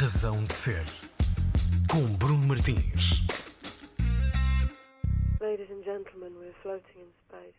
Razão de Ser, com Bruno Martins. Ladies and gentlemen, we're floating in space.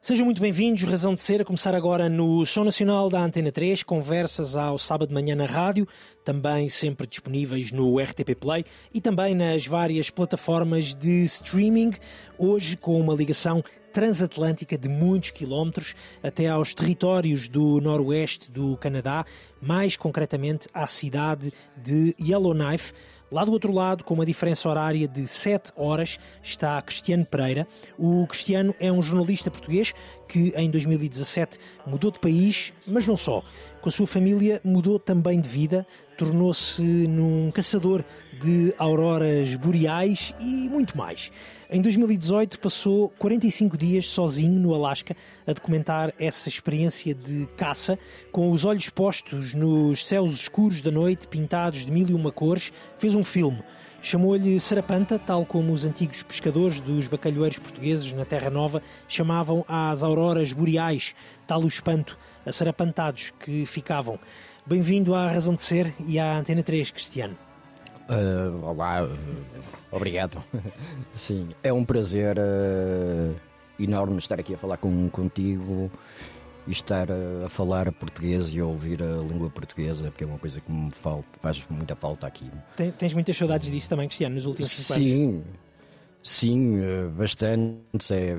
Sejam muito bem-vindos, Razão de Ser, a começar agora no Som Nacional da Antena 3, conversas ao sábado de manhã na rádio, também sempre disponíveis no RTP Play e também nas várias plataformas de streaming, hoje com uma ligação transatlântica de muitos quilómetros até aos territórios do noroeste do Canadá, mais concretamente à cidade de Yellowknife. Lá do outro lado, com uma diferença horária de 7 horas, está Cristiano Pereira. O Cristiano é um jornalista português que em 2017 mudou de país, mas não só. Com a sua família mudou também de vida, tornou-se num caçador de auroras boreais e muito mais. Em 2018 passou 45 dias sozinho no Alasca a documentar essa experiência de caça, com os olhos postos nos céus escuros da noite, pintados de mil e uma cores, fez um filme. Chamou-lhe Sarapanta, tal como os antigos pescadores dos bacalhoeiros portugueses na Terra Nova chamavam às auroras boreais, tal o espanto, a sarapantados que ficavam. Bem-vindo à Razão de Ser e à Antena 3, Cristiano. Uh, olá, obrigado. Sim, é um prazer uh, enorme estar aqui a falar com, contigo e estar a, falar português e a ouvir a língua portuguesa, porque é uma coisa que me falta, faz muita falta aqui. Tens muitas saudades disso também, Cristiano, nos últimos cinco sim, anos? Sim, bastante. É,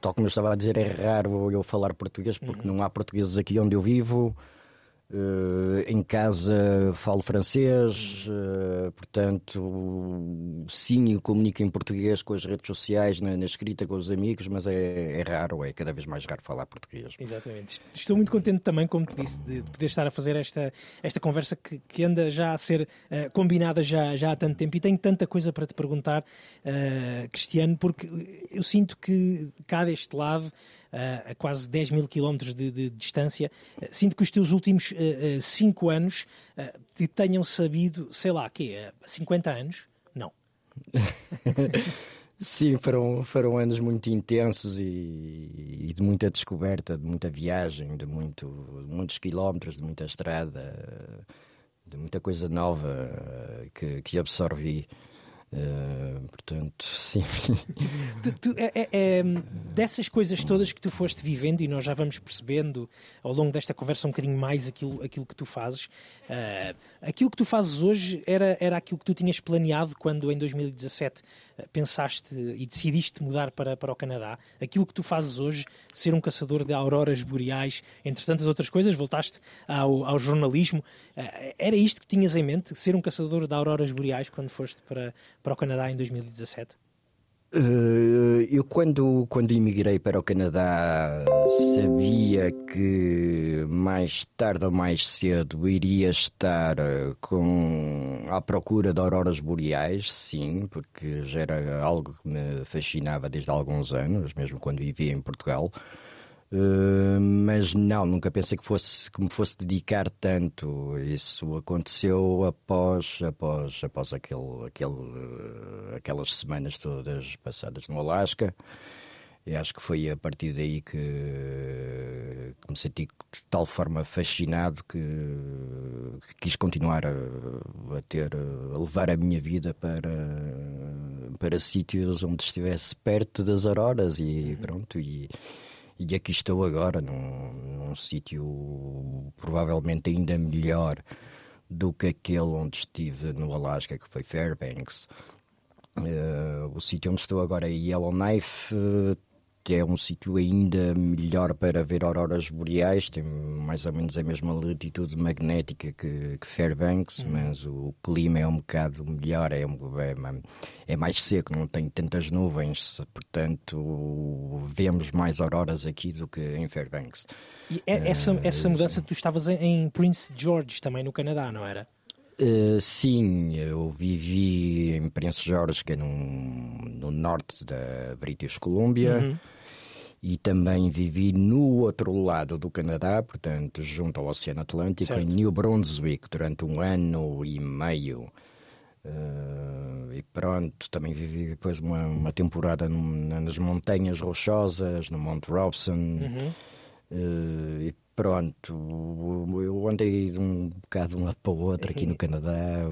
tal como eu estava a dizer, é raro eu falar português porque uhum. não há portugueses aqui onde eu vivo. Uh, em casa falo francês, uh, portanto, sim, eu comunico em português com as redes sociais, na, na escrita com os amigos, mas é, é, raro, é cada vez mais raro falar português. Exatamente. Estou muito contente também, como te disse, de, de poder estar a fazer esta, esta conversa que, que anda já a ser uh, combinada já, já há tanto tempo e tenho tanta coisa para te perguntar, Cristiano, porque eu sinto que cá deste lado a quase 10 mil quilómetros de, de, distância. Sinto que os teus últimos 5 anos te tenham sabido, sei lá, quê? 50 anos? Não. Sim, foram, foram anos muito intensos e, e, de muita descoberta, de muita viagem, de, muito, de muitos quilómetros, de muita estrada, de muita coisa nova que, que absorvi. Uh, portanto, sim. Tu, tu, é, é, é, dessas coisas todas que tu foste vivendo, e nós já vamos percebendo ao longo desta conversa um bocadinho mais aquilo, aquilo que tu fazes, uh, aquilo que tu fazes hoje era, era aquilo que tu tinhas planeado quando em 2017 uh, pensaste e decidiste mudar para, para o Canadá. Aquilo que tu fazes hoje, ser um caçador de auroras boreais, entre tantas outras coisas, voltaste ao, ao jornalismo. era isto que tinhas em mente, ser um caçador de auroras boreais quando foste para para o Canadá em 2017? Uh, eu quando, quando emigrei para o Canadá sabia que mais tarde ou mais cedo iria estar eh, com, à procura de auroras boreais, sim, porque já era algo que me fascinava desde há alguns anos, mesmo quando vivia em Portugal. Uh, mas não, nunca pensei que fosse que me fosse dedicar tanto. Isso aconteceu após após após aquele, aquele uh, aquelas semanas todas passadas no Alasca. E acho que foi a partir daí que, que me senti de tal forma fascinado que, que quis continuar a, a, ter a levar a minha vida para para sítios onde estivesse perto das auroras e pronto e e aqui estou agora num, num sítio provavelmente ainda melhor do que aquele onde estive no Alasca, que foi Fairbanks. Uh, o sítio onde estou agora é Yellowknife, uh, que é um sítio ainda melhor para ver auroras boreais, tem mais ou menos a mesma latitude magnética que, que Fairbanks, uhum. mas o clima é um bocado melhor, é, é, é, mais seco, não tem tantas nuvens, portanto vemos mais auroras aqui do que em Fairbanks. E é, essa, uh, essa mudança, tu estavas em Prince George, também no Canadá, não era? Uh, sim, eu vivi em Prince George, que é no, no norte da British Columbia. Uhum e também vivi no outro lado do Canadá, portanto, junto ao Oceano Atlântico, certo. em New Brunswick, durante um ano e meio. Uh, e pronto, também vivi depois uma, uma temporada no, nas Montanhas Rochosas, no Mount Robson. Uhum. Uh, e Pronto, eu andei de um bocado de um lado para o outro aqui no Canadá.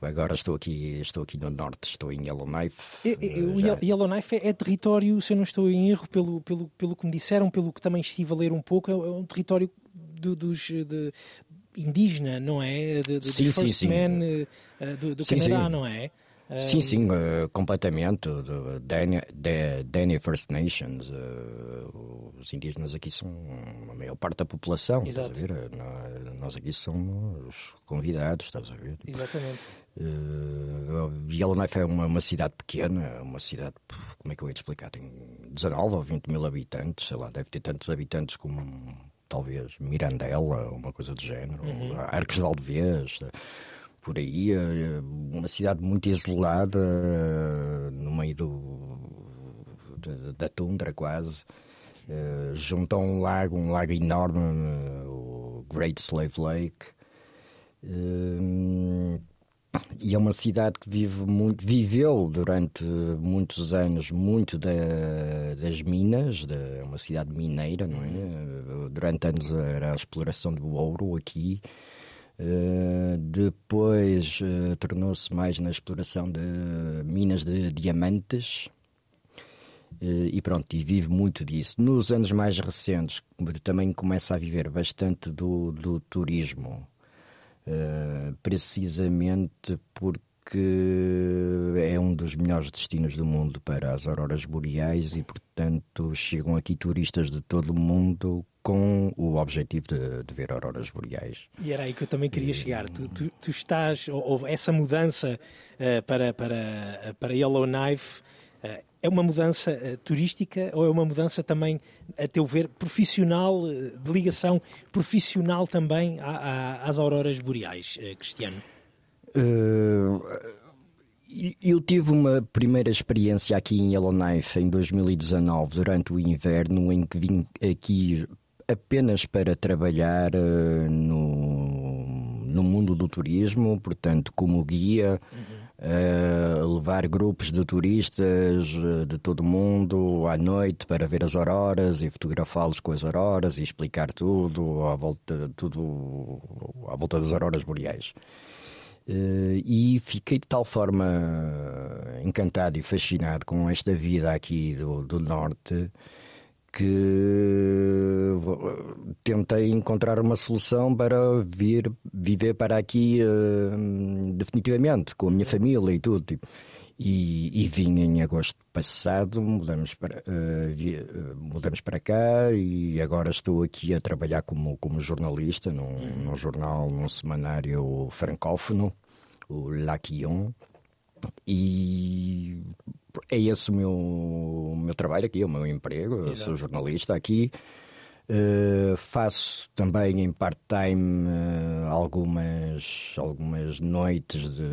Agora estou aqui, estou aqui no norte, estou em Yellowknife. O Yellowknife é, é território, se eu não estou em erro, pelo, pelo, pelo que me disseram, pelo que também estive a ler um pouco, é um território do, dos, de, indígena, não é? De, de, sim, sim, sim. Men, uh, do, do sim, Canadá, sim. não é? Sim, sim, uh, completamente. Danny First Nations, uh, os indígenas aqui são a maior parte da população, Exato. estás a ver? Nós aqui somos convidados, estás a ver? Exatamente. Uh, Yellowknife é uma, uma, cidade pequena, uma cidade, como é que eu ia te explicar? Tem 19 ou 20 mil habitantes, sei lá, deve ter tantos habitantes como talvez Mirandela, uma coisa do género, uhum. Arcos de Alvez por aí, eh, uma cidade muito isolada, eh, no meio do, da tundra quase, eh, junto a um lago, um lago enorme, o Great Slave Lake. E é uma cidade que vive muito, viveu durante muitos anos muito da, das minas, é uma cidade mineira, não é? Durante anos era a exploração do ouro aqui. Uh, depois uh, tornou-se mais na exploração de minas de diamantes uh, e pronto, e vive muito disso. Nos anos mais recentes também começa a viver bastante do, do turismo, precisamente porque é um dos melhores destinos do mundo para as auroras boreais e, portanto, chegam aqui turistas de todo o mundo com o objetivo de, de, ver auroras boreais. E era aí que eu também queria chegar. Tu, tu, tu estás, ou, ou, essa mudança uh, para, para, para Yellowknife uh, é uma mudança uh, turística ou é uma mudança também, a teu ver, profissional, de ligação profissional também à, à, às auroras boreais, Cristiano? Eu tive uma primeira experiência aqui em Yellowknife em 2019, durante o inverno, em que vim aqui apenas para trabalhar uh, no, no mundo do turismo, portanto, como guia, uhum. uh, levar grupos de turistas de todo o mundo à noite para ver as auroras e fotografá-los com as auroras e explicar tudo à volta, tudo à volta das auroras boreais. Uh, e fiquei de tal forma encantado e fascinado com esta vida aqui do, do Norte que tentei encontrar uma solução para vir viver para aqui uh, definitivamente, com a minha família e tudo. Tipo. E, e vim em agosto passado, mudamos para, uh, vi, uh, mudamos para cá e agora estou aqui a trabalhar como, como jornalista num, uhum. num jornal, num semanário francófono, o Laquion. E é esse o meu, o meu trabalho aqui, o meu emprego. Eu sou jornalista aqui. Uh, faço também em part-time uh, algumas, algumas noites de,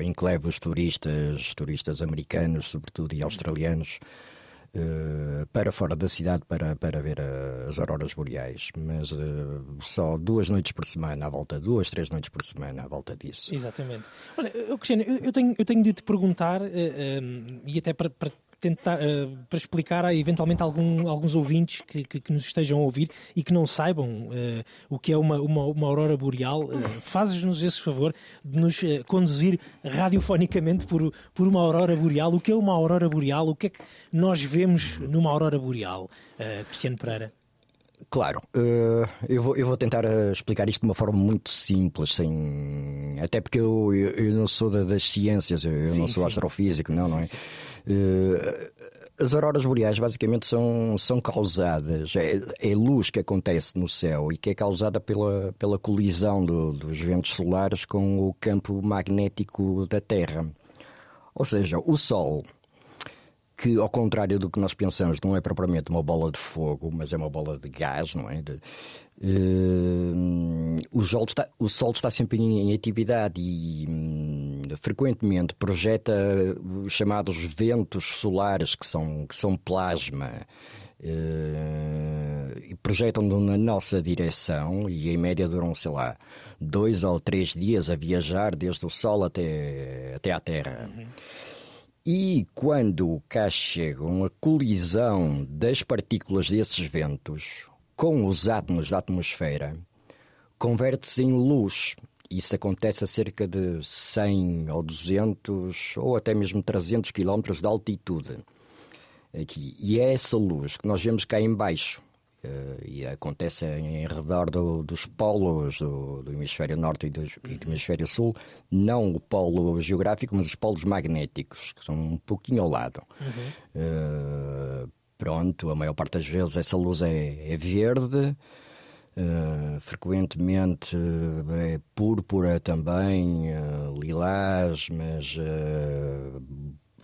em que levo os turistas, turistas americanos, sobretudo, e australianos, uh, para fora da cidade para, para ver as auroras boreais. Mas só duas noites por semana à volta, duas, três noites por semana à volta disso. Exatamente. Olha, Cristiano, eu, eu, tenho, eu tenho de te perguntar, e até para, para tentar, uh, para explicar a eventualmente algum, alguns ouvintes que, que, que, nos estejam a ouvir e que não saibam uh, o que é uma, uma, uma aurora boreal, uh, fazes-nos esse favor de nos conduzir radiofonicamente por, por uma aurora boreal. O que é uma aurora boreal? O que é que nós vemos numa aurora boreal, Cristiano Pereira? Claro, uh, eu, vou, eu vou tentar explicar isto de uma forma muito simples, sem... até porque eu, eu, não sou da, das ciências, eu sim, não sou sim. astrofísico, não, sim, não é? Uh, as auroras boreais basicamente são, são causadas, é, é luz que acontece no céu e que é causada pela, pela colisão do, dos ventos solares com o campo magnético da Terra. Ou seja, o Sol, que ao contrário do que nós pensamos, não é propriamente uma bola de fogo, mas é uma bola de gás, não é? De, Uh, o, sol está, o Sol está sempre em, em atividade e um, frequentemente projeta os chamados ventos solares, que são, que são plasma, uh, e projetam na nossa direção e em média duram, sei lá, dois ou três dias a viajar desde o Sol até, até à Terra. Uhum. E quando cá chegam a colisão das partículas desses ventos, com os átomos da atmosfera, converte-se em luz. Isso acontece a cerca de 100 ou 200 ou até mesmo 300 quilómetros de altitude. Aqui. E é essa luz que nós vemos cá embaixo. Uh, e acontece em redor do, dos polos do, do, hemisfério norte e do, e do, hemisfério sul, não o polo geográfico, mas os polos magnéticos, que são um pouquinho ao lado. Uhum. Uh, pronto, a maior parte das vezes essa luz é, é verde, uh, frequentemente é púrpura também, lilás, mas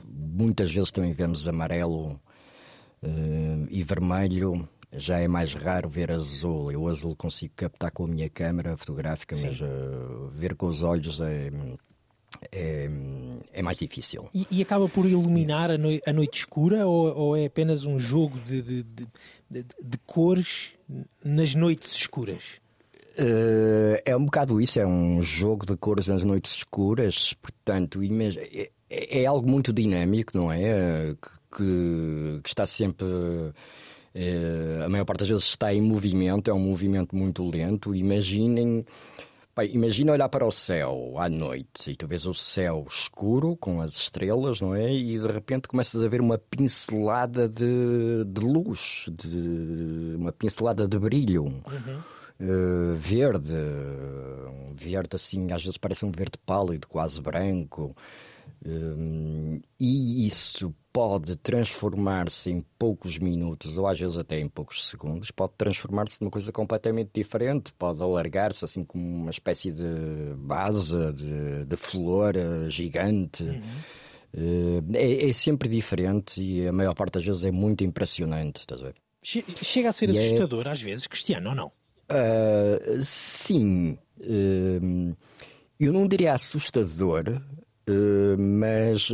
muitas vezes também vemos amarelo e vermelho já é mais raro ver azul. Eu azul consigo captar com a minha câmera fotográfica, Sim. mas uh, ver com os olhos é, é, é mais difícil. E, e, acaba por iluminar a, noi a noite escura ou, ou, é apenas um jogo de, de, de, de cores nas noites escuras? Uh, é um bocado isso, é um jogo de cores nas noites escuras, portanto, é, é, é algo muito dinâmico, não é? Que, que, que está sempre a maior parte das vezes está em movimento, é um movimento muito lento. Imaginem. Pai, imagina olhar para o céu à noite e tu vês o céu escuro com as estrelas, não é? E de repente começas a ver uma pincelada de, de luz, de, uma pincelada de brilho. Uhum. Uh, verde, um verde assim, às vezes parece um verde pálido, quase branco. Uh, e isso pode transformar-se em poucos minutos ou às vezes até em poucos segundos, pode transformar-se numa coisa completamente diferente, pode alargar-se assim como uma espécie de base, de, de flor eh, gigante. Uhum. É, é, sempre diferente e a maior parte das vezes é muito impressionante. Estás a ver? Chega a ser e é assustador é... às vezes, Cristiano, ou não? Uh, sim. Uh, eu não diria assustador, uh, mas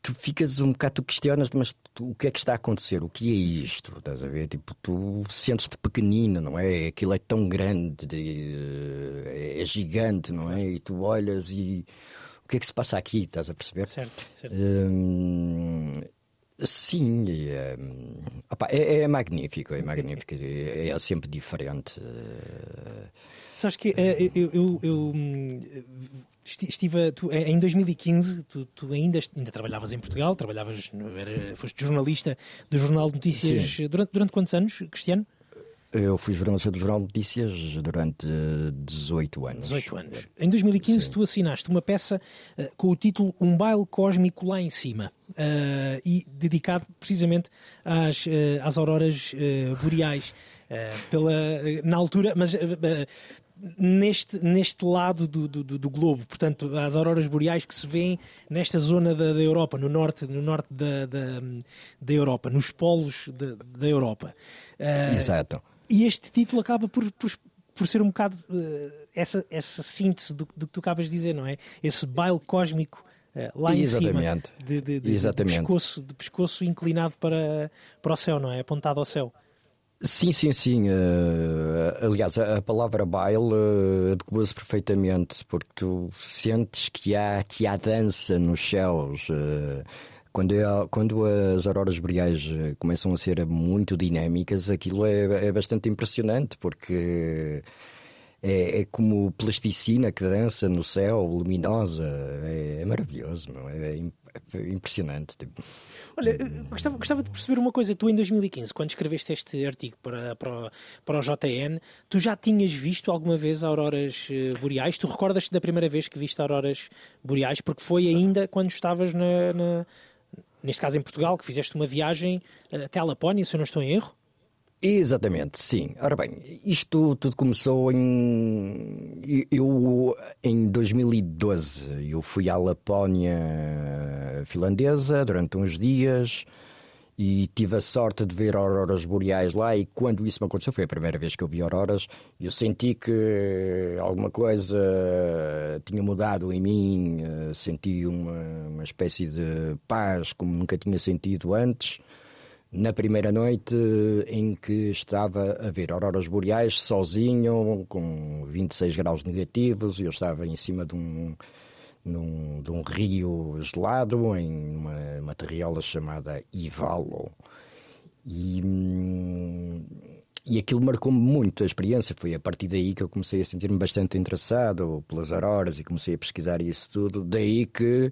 tu ficas um bocado, tu questionas, mas tu, o que é que está a acontecer? O que é isto? Estás a ver? Tipo, tu sentes-te pequenino, não é? Aquilo é tão grande, de, é, é, gigante, não é? E tu olhas e o que é que se passa aqui? Estás a perceber? Certo, certo. Hum, sim, é, opa, é, é, magnífico, é magnífico, é, é sempre diferente. Sabes que é, eu, eu, eu estive tu, em 2015 tu, tu, ainda ainda trabalhavas em Portugal trabalhavas era, foste jornalista do jornal de notícias durante durante quantos anos Cristiano eu fui jornalista do Jornal de Notícias durante 18 anos. 18 anos. Em 2015 Sim. tu assinaste uma peça uh, com o título Um Baile Cósmico Lá em Cima uh, e dedicado precisamente às, uh, às auroras boreais. pela, na altura, mas neste, neste lado do, do, do, globo, portanto, as auroras boreais que se vêem nesta zona da, da Europa, no norte, no norte da, da, da Europa, nos polos da, da Europa. Uh, Exato. E este título acaba por, por, por ser um bocado uh, essa, essa síntese do, do que tu acabas de dizer, não é? Esse baile cósmico uh, lá Exatamente. em cima, de, de, de, Exatamente. de, pescoço, de pescoço inclinado para, para o céu, não é? Apontado ao céu. Sim, sim, sim. Uh, aliás, a, a, palavra baile uh, adequa-se perfeitamente, porque tu sentes que há, que há dança nos céus. Uh, quando, é, quando as auroras boreais começam a ser muito dinâmicas, aquilo é, é bastante impressionante, porque é, é, como plasticina que dança no céu, luminosa. É, é maravilhoso, é, é, impressionante. Tipo. Olha, gostava, gostava de perceber uma coisa. Tu, em 2015, quando escreveste este artigo para, para, para o JN, tu já tinhas visto alguma vez auroras eh, boreais? Tu recordas-te da primeira vez que viste auroras boreais? Porque foi ainda quando estavas na, na neste caso em Portugal, que fizeste uma viagem até a Lapónia, se eu não estou em erro? Exatamente, sim. Ora bem, isto tudo começou em. Eu, em 2012, eu fui à Lapónia finlandesa durante uns dias e tive a sorte de ver auroras boreais lá. E quando isso me aconteceu, foi a primeira vez que eu vi auroras, eu senti que alguma coisa tinha mudado em mim, senti uma, uma espécie de paz como nunca tinha sentido antes na primeira noite em que estava a ver auroras boreais sozinho, com 26 graus negativos, eu estava em cima de um, num, de um rio gelado, em uma, uma terriola chamada Ivalo. E, hum, e aquilo marcou-me muito a experiência. Foi a partir daí que eu comecei a sentir-me bastante interessado pelas auroras e comecei a pesquisar isso tudo. Daí que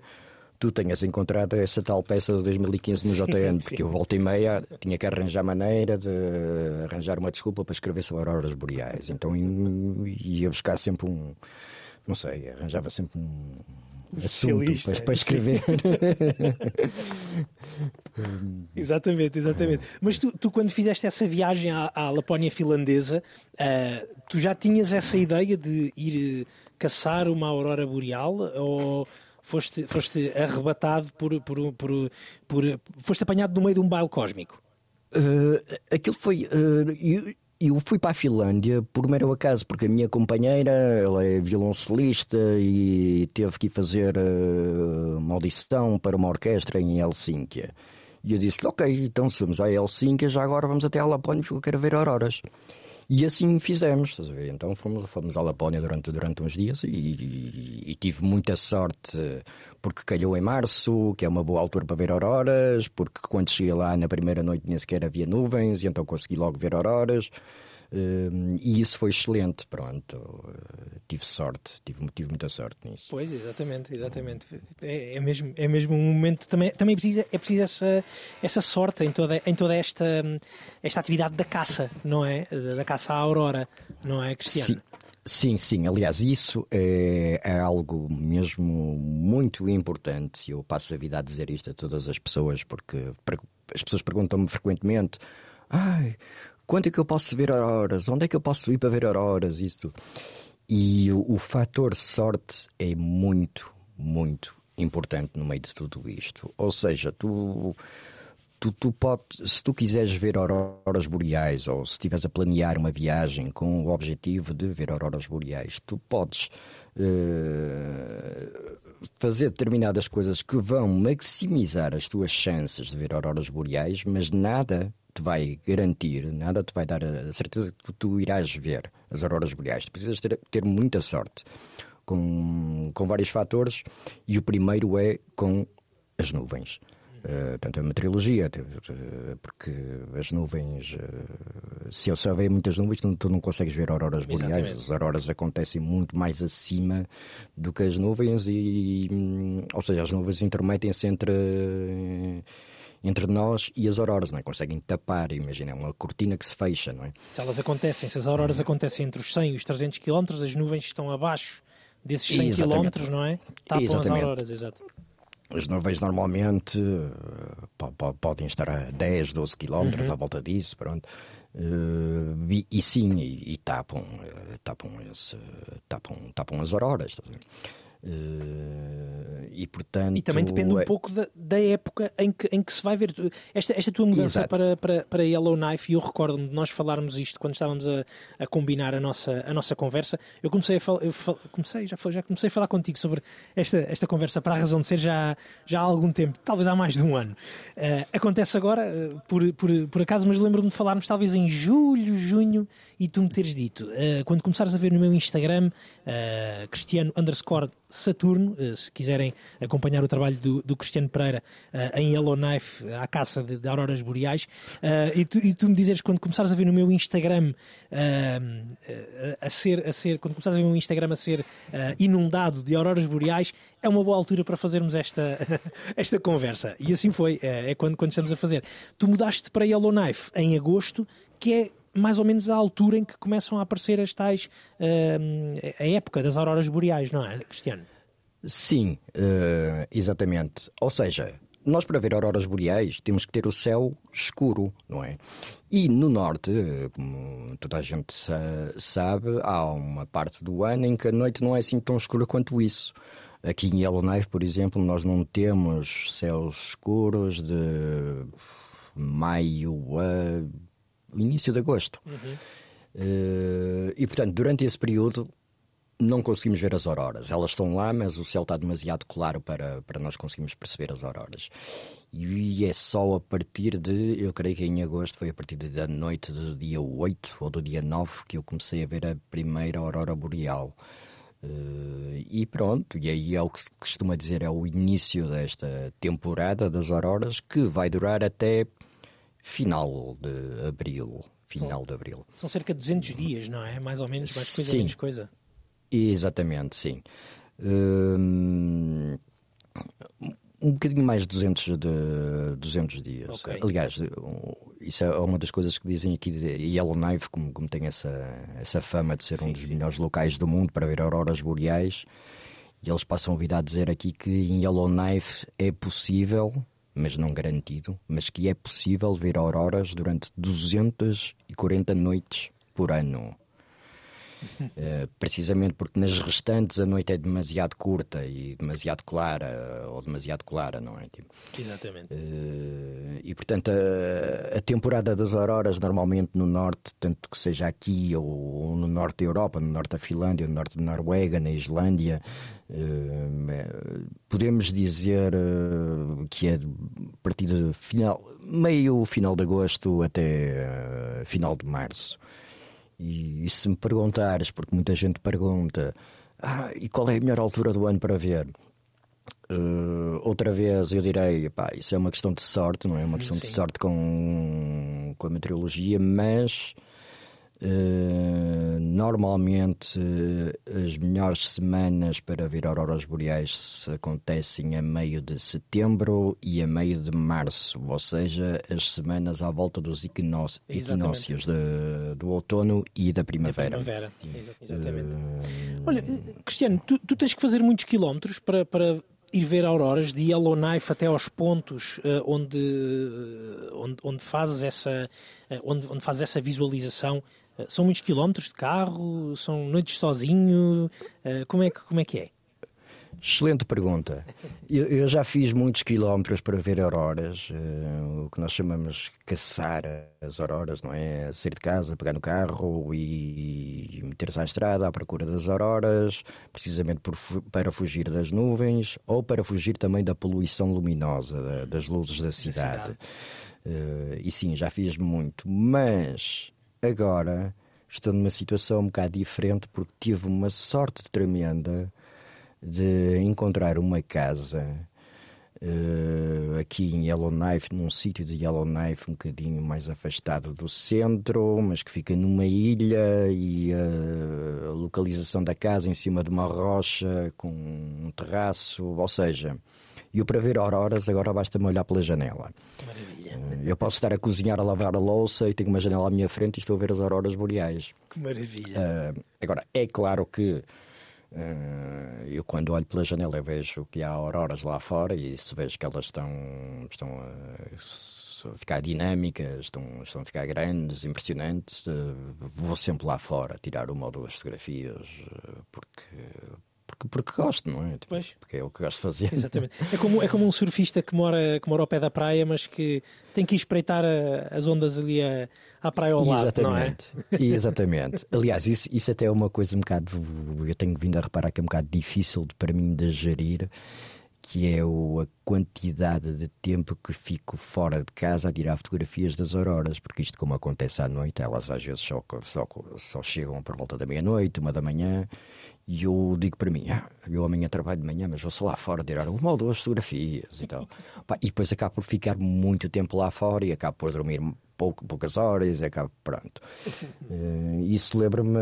tu tenhas encontrado essa tal peça de 2015 no JN, sim, porque eu volta e meia tinha que arranjar maneira de arranjar uma desculpa para escrever sobre auroras boreais. Então ia buscar sempre um, não sei, arranjava sempre um assunto para, para escrever. exatamente, exatamente. Mas tu, tu, quando fizeste essa viagem à, à Lapónia finlandesa, uh, tu já tinhas essa ideia de ir caçar uma aurora boreal ou foste, foste arrebatado por, por, por, por, foste apanhado no meio de um baile cósmico? Uh, aquilo foi. Uh, eu, eu, fui para a Finlândia por mero acaso, porque a minha companheira ela é violoncelista e teve que ir fazer uh, uma audição para uma orquestra em Helsínquia. E eu disse: Ok, então se vamos a Helsínquia, já agora vamos até a Lapónia porque eu quero ver auroras. E assim fizemos, estás a ver? Então fomos, fomos à Lapónia durante, durante uns dias e, e, e, tive muita sorte porque calhou em março, que é uma boa altura para ver auroras, porque quando cheguei lá na primeira noite nem sequer havia nuvens e então consegui logo ver auroras. Uh, e isso foi excelente, pronto. Uh, tive sorte, tive, tive muita sorte nisso. Pois, exatamente, exatamente. É, é, mesmo, é mesmo um momento. Também, também é preciso, é preciso essa, essa sorte em toda, em toda esta, esta atividade da caça, não é? Da caça à aurora, não é, Cristiano? Sim. Sim, sim. Aliás, isso é, é, algo mesmo muito importante. Eu passo a vida a dizer isto a todas as pessoas, porque as pessoas perguntam-me frequentemente: ai, quando é que eu posso ver auroras? Onde é que eu posso ir para ver auroras? Isso. E o, o fator sorte é muito, muito importante no meio de tudo isto. Ou seja, tu, tu, tu pode, se tu quiseres ver auroras boreais ou se estiveres a planear uma viagem com o objetivo de ver auroras boreais, tu podes uh, fazer determinadas coisas que vão maximizar as tuas chances de ver auroras boreais, mas nada te vai garantir, nada te vai dar a certeza que tu irás ver as auroras boreais. Tu precisas ter, ter muita sorte com, com vários fatores e o primeiro é com as nuvens. Uh, tanto a meteorologia, porque as nuvens, uh, se eu souber muitas nuvens, tu, tu, não consegues ver auroras boreais. As auroras acontecem muito mais acima do que as nuvens, e, hum, ou seja, as nuvens intermetem-se entre. Entre nós e as auroras, não é? Conseguem tapar, imagina, é uma cortina que se fecha, não é? Se elas acontecem, se as auroras uhum. acontecem entre os 100 e os 300 km, as nuvens estão abaixo desses 100 km, não é? Tapam Exatamente. as auroras, exato. As nuvens normalmente uh, podem estar a 10, 12 km uhum. à volta disso, pronto. Uh, e, e, sim, e, e tapam, uh, tapam, esse, tapam, tapam as auroras. Tá Uh, e, portanto, e também depende um é... pouco da, da, época em que, em que se vai ver. Esta, esta tua mudança para, para, para Yellowknife, e eu recordo-me de nós falarmos isto quando estávamos a, a combinar a nossa, a nossa conversa. Eu comecei a falar, fal, comecei, já, já comecei a falar contigo sobre esta, esta conversa para a razão de ser já, já há algum tempo, talvez há mais de um ano. Uh, acontece agora, uh, por, por, por acaso, mas lembro-me de falarmos talvez em julho, junho, e tu me teres dito, quando começares a ver no meu Instagram, Cristiano underscore Saturno, eh, se quiserem acompanhar o trabalho do, do Cristiano Pereira uh, em Yellowknife, à caça de, de auroras boreais, uh, e, tu, e, tu, me dizeres quando começares a ver no meu Instagram uh, a ser, a ser, quando começares a ver o meu Instagram a ser inundado de auroras boreais, é uma boa altura para fazermos esta, esta conversa. E assim foi, é quando, quando estamos a fazer. Tu mudaste para Yellowknife em agosto, que é mais ou menos a altura em que começam a aparecer as tais. Uh, a época das auroras boreais, não é, Cristiano? Sim, uh, exatamente. Ou seja, nós para ver auroras boreais temos que ter o céu escuro, não é? E no norte, como toda a gente sabe, há uma parte do ano em que a noite não é assim tão escura quanto isso. Aqui em Yellowknife, por exemplo, nós não temos céus escuros de maio a início de agosto. Uhum. Uh, e portanto, durante esse período não conseguimos ver as auroras. Elas estão lá, mas o céu está demasiado claro para, para nós conseguirmos perceber as auroras. E é só a partir de, eu creio que em agosto, foi a partir da noite do dia 8 ou do dia 9 que eu comecei a ver a primeira aurora boreal. Uh, e pronto, e aí é o que se costuma dizer, é o início desta temporada das auroras que vai durar até final de abril. Final de abril. São cerca de 200 dias, não é? Mais ou menos, mais coisa, Sim. menos coisa. Exatamente, sim. Hum, um bocadinho mais de 200, de 200 dias. Ok. Aliás, um, isso é uma das coisas que dizem aqui de Yellowknife, como, como tem essa, essa fama de ser um Sim, dos sim. melhores locais do mundo para ver auroras boreais. E eles passam a vida a dizer aqui que em Yellowknife é possível, mas não garantido, mas que é possível ver auroras durante 240 noites por ano. Eh, precisamente porque nas restantes a noite é demasiado curta e demasiado clara, ou demasiado clara, não é? Tipo, Exatamente. eh, e portanto a, a temporada das auroras normalmente no norte, tanto que seja aqui ou no norte da Europa, no norte da Finlândia, no norte da Noruega, na Islândia, eh, podemos dizer eh, que é a partir de final, meio final de agosto até eh, final de março. E, e se me perguntares, porque muita gente pergunta, ah, e qual é a melhor altura do ano para ver? Eh, outra vez eu direi, pá, isso é uma questão de sorte, não é? Uma questão de Sim. sorte com, com a meteorologia, mas eh, normalmente eh, as melhores semanas para ver auroras boreais acontecem a meio de setembro e a meio de março, ou seja, as semanas à volta dos equinócios de- do outono e da Da primavera. primavera. Exa- Exatamente. Eh, Olha, Cristiano, tu, tu tens que fazer muitos quilómetros para, para ir ver auroras de Yellowknife até aos pontos eh, onde, onde, onde fazes essa eh, onde, onde fazes essa visualização. Eh, são muitos quilómetros de carro? São noites sozinho? Eh, como, é que, como é que é? Excelente pergunta. Eu, eu já fiz muitos quilómetros para ver auroras, eh, o que nós chamamos caçar as auroras, não é? Sair de casa, pegar no carro e meter-se à estrada à procura das auroras, precisamente por para fugir das nuvens ou para fugir também da poluição luminosa da- das luzes da cidade. cidade. Eh, e sim, já fiz muito, mas agora estou numa situação um bocado diferente porque tive uma sorte tremenda de encontrar uma casa eh, aqui em Yellowknife, num sítio de Yellowknife um bocadinho mais afastado do centro, mas que fica numa ilha e eh, a localização da casa em cima de uma rocha com um terraço, ou seja, eu para ver auroras agora basta-me olhar pela janela. Maravilha. Eu posso estar a cozinhar, a lavar a louça e tenho uma janela à minha frente e estou a ver as auroras boreais. Que maravilha. Ah, agora, é claro que ah, eu quando olho pela janela eu vejo que há auroras lá fora e se vejo que elas estão, estão a, ficar dinâmicas, estão, estão a ficar grandes, impressionantes, ah, vou sempre lá fora tirar uma ou duas fotografias porque, porque, porque gosto, não é? Tipo, Pois. Porque é o que gosto de fazer. Exatamente. É como, é como um surfista que mora, que mora ao pé da praia, mas que tem que ir espreitar a- as ondas ali a- à praia ao lado, não é? Exatamente. Exatamente. Aliás, isso, isso até é uma coisa um bocado. Eu tenho vindo a reparar que é um bocado difícil de- para mim de gerir, que é o- a quantidade de tempo que fico fora de casa a tirar fotografias das auroras, porque isto, como acontece à noite, elas às vezes só, só, só chegam por volta da meia-noite, uma da manhã. E eu digo para mim, ah, eu amanhã trabalho de manhã, mas vou só lá fora tirar uma ou duas fotografias e tal. Pá, e depois acabo por ficar muito tempo lá fora e acabo por dormir pouco, poucas horas e acabo, pronto. Eh, isso lembra-me,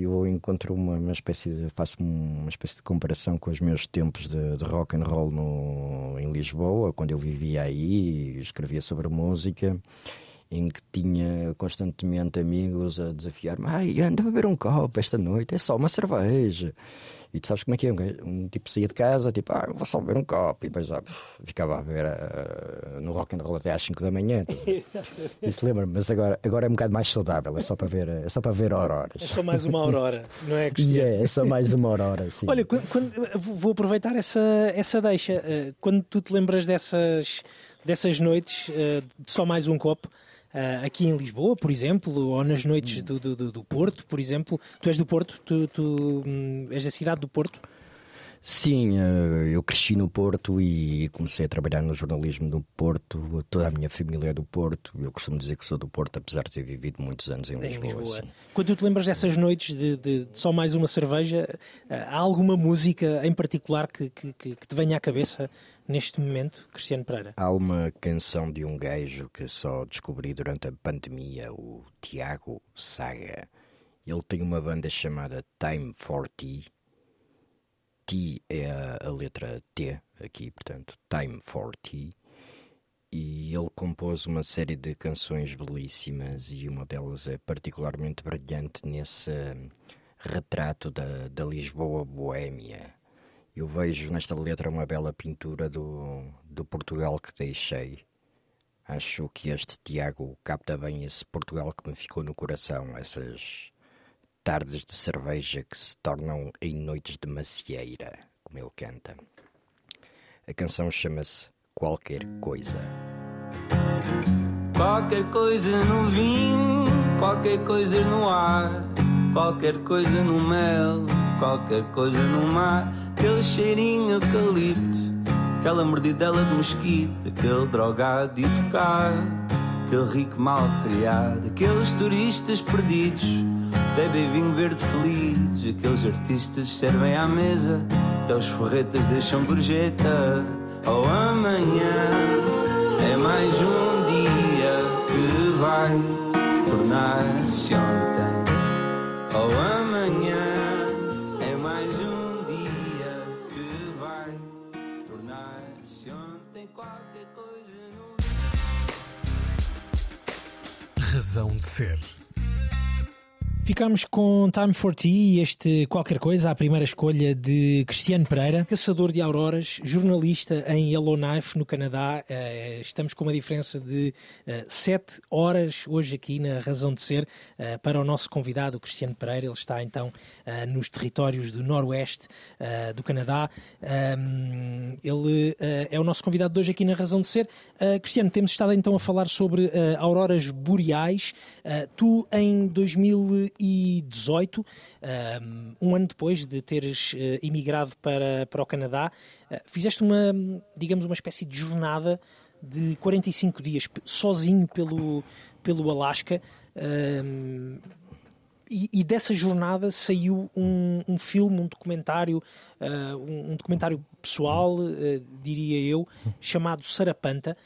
eu encontro uma, uma espécie de, faço uma espécie de comparação com os meus tempos de, de rock and roll no, em Lisboa, quando eu vivia aí e escrevia sobre música em que tinha constantemente amigos a desafiar-me: ai, anda a beber um copo esta noite, é só uma cerveja. E tu sabes como é que é? Um, um tipo saía de casa, tipo, ah, vou só beber um copo. E depois ah, ficava a beber ah, no rock and roll até às 5 da manhã. Isso lembra-me, mas agora, agora é um bocado mais saudável, é só para ver, é só para ver auroras. É só mais uma aurora, não é, Cristiano? é, é só mais uma aurora, sim. Olha, quando, quando- vou aproveitar essa, essa deixa. Eh, Quando tu te lembras dessas, dessas noites de só mais um copo, eh, aqui em Lisboa, por exemplo, ou nas noites do, do, do- do Porto, por exemplo, tu és do Porto, tu, tu, hum, és da cidade do Porto? Sim, eh, eu cresci no Porto e comecei a trabalhar no jornalismo no Porto. Toda a minha família é do Porto. Eu costumo dizer que sou do Porto, apesar de ter vivido muitos anos em, Em Lisboa. Lisboa. sim. Quando tu te lembras dessas noites de, de- de só mais uma cerveja, eh, há alguma música em particular que, que- que- que te venha à cabeça neste momento, Cristiano Pereira? Há uma canção de um gajo que só descobri durante a pandemia, o Tiago Saga. Ele tem uma banda chamada Time for Tea. T é a, a letra T aqui, portanto, Time for Tea. E ele compôs uma série de canções belíssimas e uma delas é particularmente brilhante nesse hum, retrato da, da Lisboa boémia. Eu vejo nesta letra uma bela pintura do, do Portugal que deixei. Acho que este Tiago capta bem esse Portugal que me ficou no coração, essas tardes de cerveja que se tornam em noites de macieira, como ele canta. A canção chama-se Qualquer Coisa. Qualquer coisa no vinho, qualquer coisa no ar, qualquer coisa no mel, qualquer coisa no mar, aquele cheirinho eucalipto, aquela mordidela de mosquito, aquele drogado de tocar, aquele rico mal criado, aqueles turistas perdidos, bebem vinho verde feliz, aqueles artistas servem à mesa, até os forretas deixam gorjeta, ao amanhã é mais um dia que vai tornar-se ontem. Ou amanhã é mais um dia que vai tornar-se ontem. Qualquer coisa no. Razão de ser. Ficámos com Time for Tea este qualquer coisa, a primeira escolha de Cristiano Pereira, caçador de auroras, jornalista em Yellowknife, no Canadá. Eh, Estamos com uma diferença de eh, sete horas hoje aqui na Razão de Ser eh, para o nosso convidado, Cristiano Pereira. Ele está então eh, nos territórios do noroeste eh, do Canadá. Um, Ele eh, é o nosso convidado de hoje aqui na Razão de Ser. Eh, Cristiano, temos estado então a falar sobre eh, auroras boreais. Eh, Tu, em 2018, um ano depois de teres eh, emigrado para, para o Canadá, eh, fizeste uma, digamos, uma espécie de jornada de 45 dias sozinho pelo, pelo Alasca. Um, e, e dessa jornada saiu um, um filme, um documentário, ah, um, um documentário pessoal, ah, diria eu, chamado Sarapanta,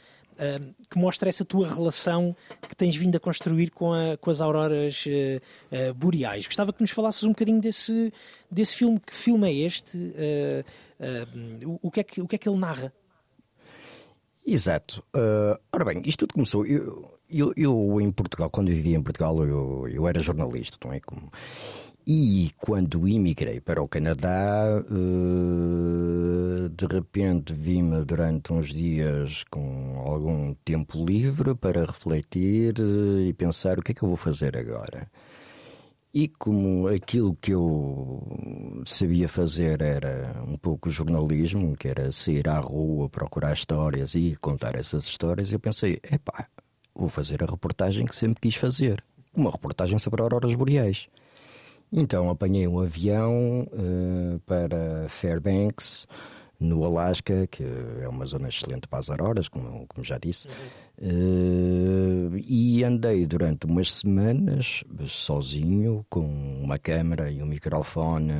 que mostra essa tua relação que tens vindo a construir com, a- com as auroras ah, ah, boreais. Gostava que nos falasses um bocadinho desse, desse filme. Que filme é este? Ah, o, o que é que, o que é que ele narra? Exato. Ora bem, isto tudo começou. Eu, eu, eu, em Portugal, quando vivia em Portugal, eu, eu era jornalista, não é? Como... E quando imigrei para o Canadá, ah, de repente vi-me durante uns dias com algum tempo livre para refletir ah, e pensar o que é que eu vou fazer agora. E como aquilo que eu sabia fazer era um pouco jornalismo, que era sair à rua, procurar histórias e contar essas histórias, eu pensei, epá, vou fazer a reportagem que sempre quis fazer. Uma reportagem sobre auroras boreais. Então apanhei um avião eh, para Fairbanks, no Alasca, que é uma zona excelente para as auroras, como, como já disse. Eh, e andei durante umas semanas sozinho, com uma câmera e um microfone.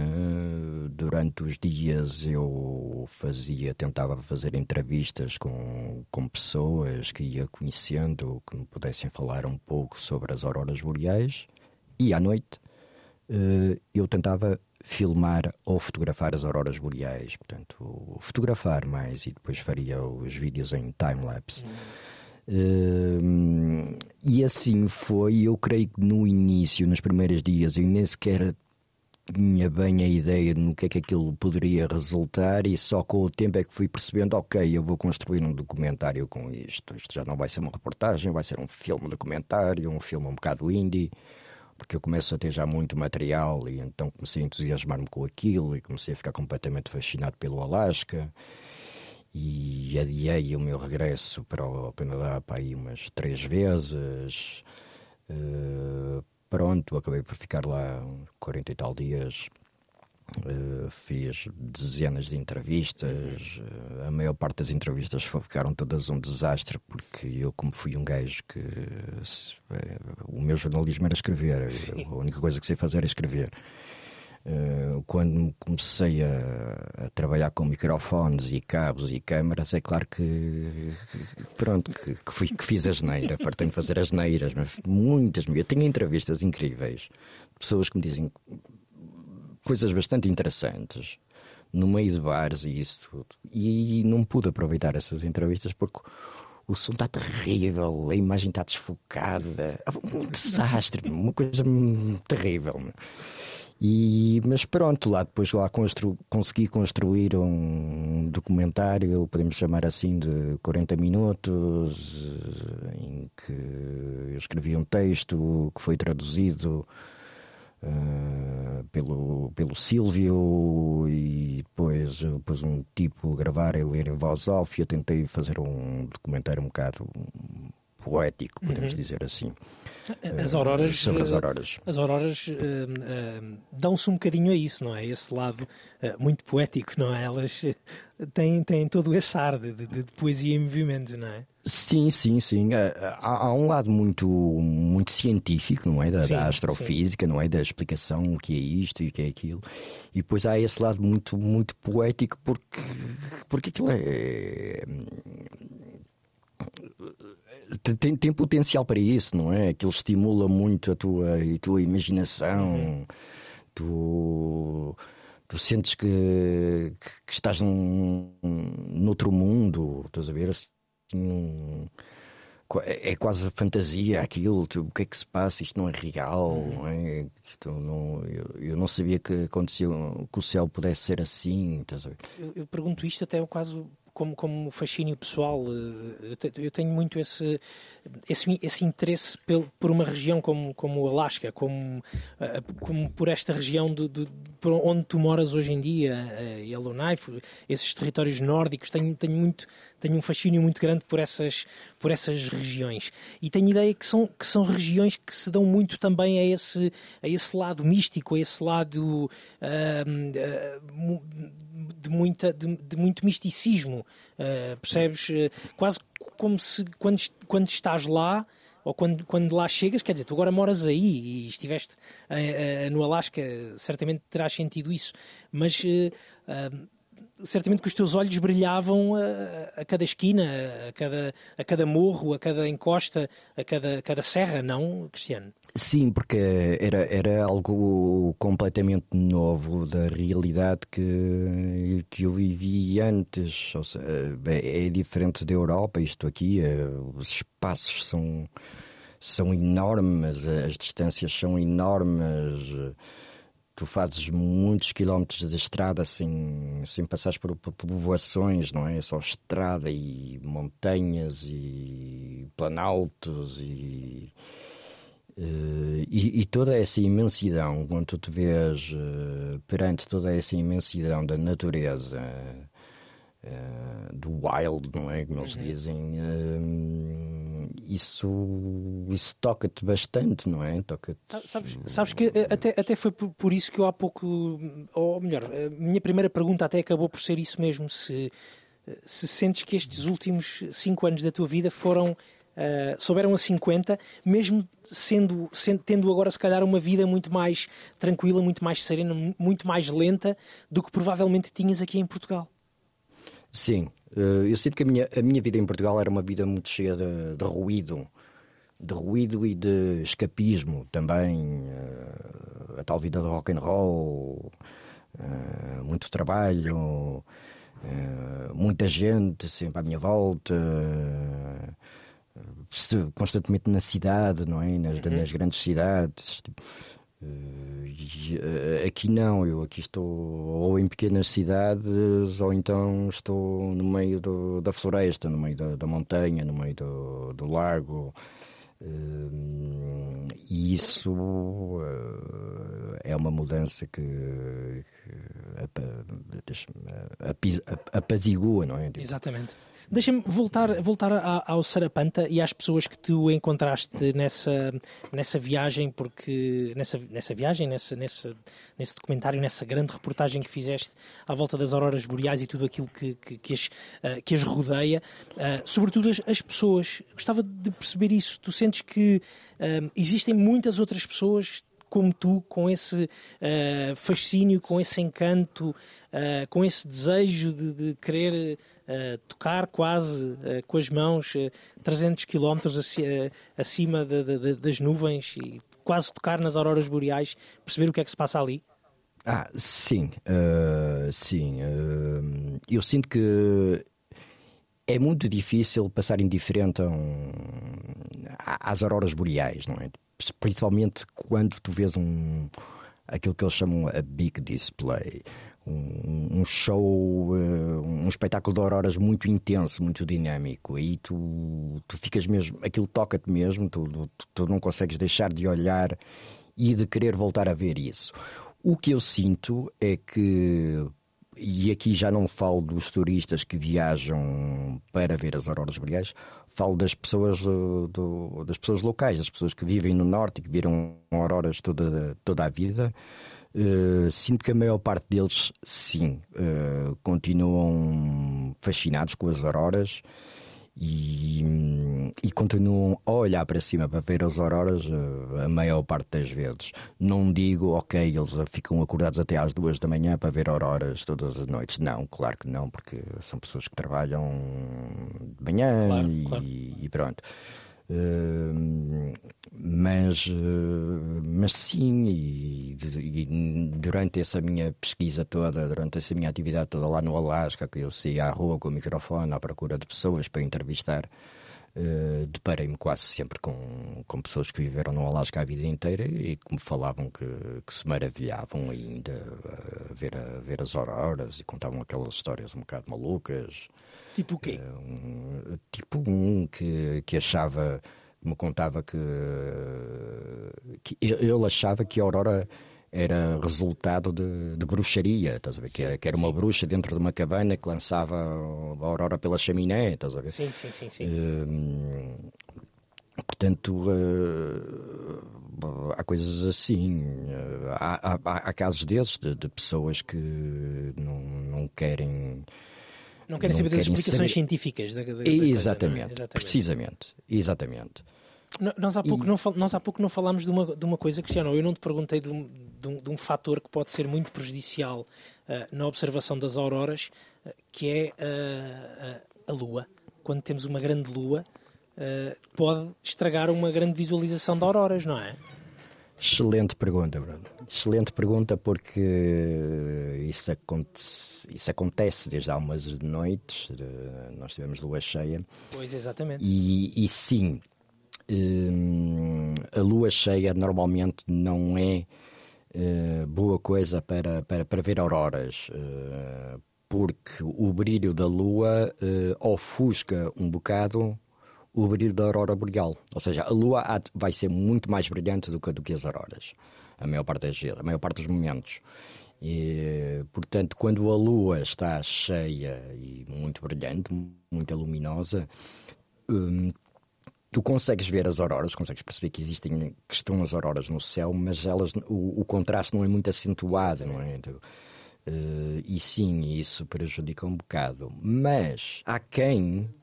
Durante os dias eu fazia, tentava fazer entrevistas com, com pessoas que ia conhecendo, que me pudessem falar um pouco sobre as auroras boreais. E à noite eu tentava filmar ou fotografar as auroras boreais, portanto, fotografar mais e depois faria os vídeos em time-lapse. Eh, e assim foi, eu creio que no início, nos primeiros dias, eu nem sequer tinha bem a ideia de no que é que aquilo poderia resultar e só com o tempo é que fui percebendo, ok, eu vou construir um documentário com isto. Isto já não vai ser uma reportagem, vai ser um filme documentário, um filme um bocado indie, porque eu começo a ter já muito material e então comecei a entusiasmar-me com aquilo e comecei a ficar completamente fascinado pelo Alasca e adiei o meu regresso para o Canadá para aí umas três vezes. Eh, pronto, acabei por ficar lá 40 e tal dias Uh, fiz dezenas de entrevistas. Uh, a maior parte das entrevistas ficaram todas um desastre, porque eu, como fui um gajo que. Se, uh, o meu jornalismo era escrever. Sim. A única coisa que sei fazer é escrever. quando comecei a, a, trabalhar com microfones e cabos e câmaras, é claro que. Pronto, que, que, fui, que fiz a geneira. Fartei-me fazer as geneiras, mas muitas. Eu tenho entrevistas incríveis. Pessoas que me dizem coisas bastante interessantes no meio de bares e isso tudo. E não pude aproveitar essas entrevistas porque o som está terrível, a imagem está desfocada, um desastre, uma coisa terrível. E, mas pronto, lá depois lá constru, consegui construir um documentário, podemos chamar assim, de 40 minutos, em que eu escrevi um texto que foi traduzido uh, pelo, pelo Silvio e depois, depois um tipo gravar e ler em voz e eu tentei fazer um documentário um bocado poético, podemos uhum. dizer assim. As auroras, uh, sobre as auroras, as auroras uh, uh, dão-se um bocadinho a isso, não é? Esse lado muito poético, não é? Elas têm, têm todo esse ar de, de, de poesia em movimento, não é? Sim, sim, sim. Há, há, um lado muito, muito científico, não é? Da, sim, da astrofísica, sim. não é? Da explicação o que é isto e o que é aquilo. E depois há esse lado muito, muito poético, porque, porque aquilo é. Tem, tem potencial para isso, não é? Aquilo estimula muito a tua, a tua imaginação. Uhum. Tu tu sentes que, que, que estás num, num outro mundo, estás a ver? É, é quase fantasia aquilo, tipo, o que é que se passa? Isto não é real, uhum. não é? Isto não, eu, eu, não sabia que acontecia que o céu pudesse ser assim. Eu, eu pergunto isto até quase como, como fascínio pessoal, eh, eu tenho muito esse, esse, esse interesse por uma região como, como o Alasca, como, eh, como por esta região de, de, por onde tu moras hoje em dia, eh, Yellowknife, esses territórios nórdicos, tenho, tenho, muito, tenho um fascínio muito grande por essas, por essas regiões. E tenho ideia que são, que são regiões que se dão muito também a esse, a esse lado místico, a esse lado. Uh, uh, de, muita, de, de muito misticismo, uh, percebes? Uh, quase como se quando, quando estás lá ou quando, quando lá chegas, quer dizer, tu agora moras aí e estiveste uh, no Alasca, certamente terás sentido isso, mas certamente que os teus olhos brilhavam a, a, cada esquina, a cada, a cada morro, a cada encosta, a cada, a cada serra, não, Cristiano? Sim, porque era, era algo completamente novo da realidade que, que eu vivi antes. Ou seja, é, é diferente da Europa, isto aqui, é, os espaços são, são enormes, as distâncias são enormes tu fazes muitos quilómetros de estrada sem, sem passares por, por, povoações, não é? é? Só estrada e montanhas e planaltos e, uh, e, e, toda essa imensidão, quando tu te vês uh, perante toda essa imensidão da natureza uh, do wild, não é? Como eles uhum. dizem, uh, isso, isso toca-te bastante, não é? Toca sabes, sabes que eh, até, até foi por, por, isso que eu há pouco, ou melhor, a minha primeira pergunta até acabou por ser isso mesmo: se, se sentes que estes últimos cinco anos da tua vida foram. Uh, souberam a 50, mesmo sendo, sendo, tendo agora se calhar uma vida muito mais tranquila, muito mais serena, muito mais lenta do que provavelmente tinhas aqui em Portugal. Sim, eh, eu sinto que a minha, a minha vida em Portugal era uma vida muito cheia de, de ruído, de ruído e de escapismo também, eh, a tal vida de rock and roll, eh, muito trabalho, muita gente sempre à minha volta, constantemente na cidade, não é? Nas, uhum. nas grandes cidades. Tipo, aqui não, eu aqui estou ou em pequenas cidades ou então estou no meio do, da floresta, no meio da, da, montanha, no meio do, do lago. Uh, e isso é uma mudança que, apazigua, não é? Exatamente. Deixa-me voltar, voltar ao Sarapanta e às pessoas que tu encontraste nessa, nessa viagem, porque nessa, nessa viagem, nessa, nessa, nesse documentário, nessa grande reportagem que fizeste à volta das auroras boreais e tudo aquilo que, que, que, as, uh, que as rodeia, uh, sobretudo as, as, pessoas. Gostava de perceber isso. Tu sentes que uh, existem muitas outras pessoas como tu, com esse uh, fascínio, com esse encanto, uh, com esse desejo de, de querer uh, tocar quase com as mãos 300 quilómetros acima de, de, das nuvens e quase tocar nas auroras boreais, perceber o que é que se passa ali? Ah, sim, sim. eu sinto que é muito difícil passar indiferente um, às auroras boreais, não é? principalmente quando tu vês um aquilo que eles chamam a big display, um, um show, uh, um espetáculo de auroras muito intenso, muito dinâmico. Aí tu, tu ficas mesmo, aquilo toca-te mesmo, tu, tu, tu não consegues deixar de olhar e de querer voltar a ver isso. O que eu sinto é que e aqui já não falo dos turistas que viajam para ver as auroras boreais, falo das pessoas do, do, das pessoas locais, das pessoas que vivem no norte e que viram auroras toda, toda a vida. Uh, sinto que a maior parte deles, sim, uh, continuam fascinados com as auroras e, e, continuam a olhar para cima para ver as auroras eh, a maior parte das vezes. Não digo, ok, eles ficam acordados até às duas da manhã para ver auroras todas as noites. Não, claro que não, porque são pessoas que trabalham de manhã claro, e, claro. e pronto. Mas, uh, mas sim, e, e, durante essa minha pesquisa toda, durante essa minha atividade toda lá no Alasca, que eu saía à rua com o microfone à procura de pessoas para entrevistar, uh, deparei-me quase sempre com, com pessoas que viveram no Alasca a vida inteira e que me falavam que, que se maravilhavam ainda a ver, a ver as auroras e contavam aquelas histórias um bocado malucas. Tipo o quê? Um, tipo um que, que achava, me contava que, que ele achava que a Aurora era resultado de, de bruxaria, estás a ver? Sim, que, era, que era uma bruxa dentro de uma cabana que lançava a aurora pela chaminé, estás a ver? Sim, sim, sim. sim. Uh, portanto, uh, há coisas assim. Uh, há, há, há, casos desses de, de pessoas que não, não querem não querem saber das explicações saber... científicas da, da, da Exatamente, coisa, é? Exatamente, precisamente, exatamente. Nós há, pouco e... não, nós há pouco não falámos de uma, de uma coisa, Cristiano. Eu não te perguntei de um, de um, de um fator que pode ser muito prejudicial uh, na observação das auroras, uh, que é uh, a Lua. Quando temos uma grande Lua, pode estragar uma grande visualização de auroras, não é? Excelente pergunta, Bruno. Excelente pergunta porque isso acontece, isso acontece desde há umas noites. Nós tivemos lua cheia. Pois, exatamente. E, e sim, hum, a lua cheia normalmente não é uh, boa coisa para, para, para ver auroras. Uh, porque o brilho da lua uh, ofusca um bocado o brilho da aurora boreal. Ou seja, a lua vai ser muito mais brilhante do que, do que as auroras, a maior parte das a maior parte dos momentos. E, portanto, quando a lua está cheia e muito brilhante, muito luminosa, hum, tu consegues ver as auroras, consegues perceber que existem, que estão as auroras no céu, mas elas, o, o contraste não é muito acentuado, não é? Uh, e sim, isso prejudica um bocado. Mas há quem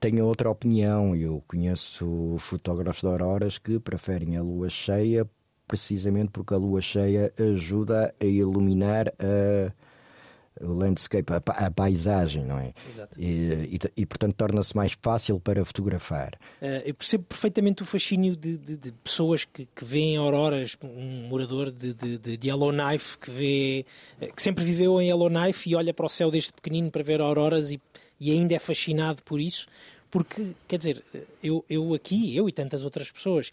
tenho outra opinião. Eu conheço fotógrafos de auroras que preferem a lua cheia precisamente porque a lua cheia ajuda a iluminar a, o landscape, a, a, paisagem, não é? Exato. E, e, e portanto, torna-se mais fácil para fotografar. Uh, eu percebo perfeitamente o fascínio de, de, de pessoas que, que veem auroras, um morador de, de, de Yellowknife que vê, eh, que sempre viveu em Yellowknife e olha para o céu desde pequenino para ver auroras e, e ainda é fascinado por isso. Porque, quer dizer, eu, eu aqui, eu e tantas outras pessoas,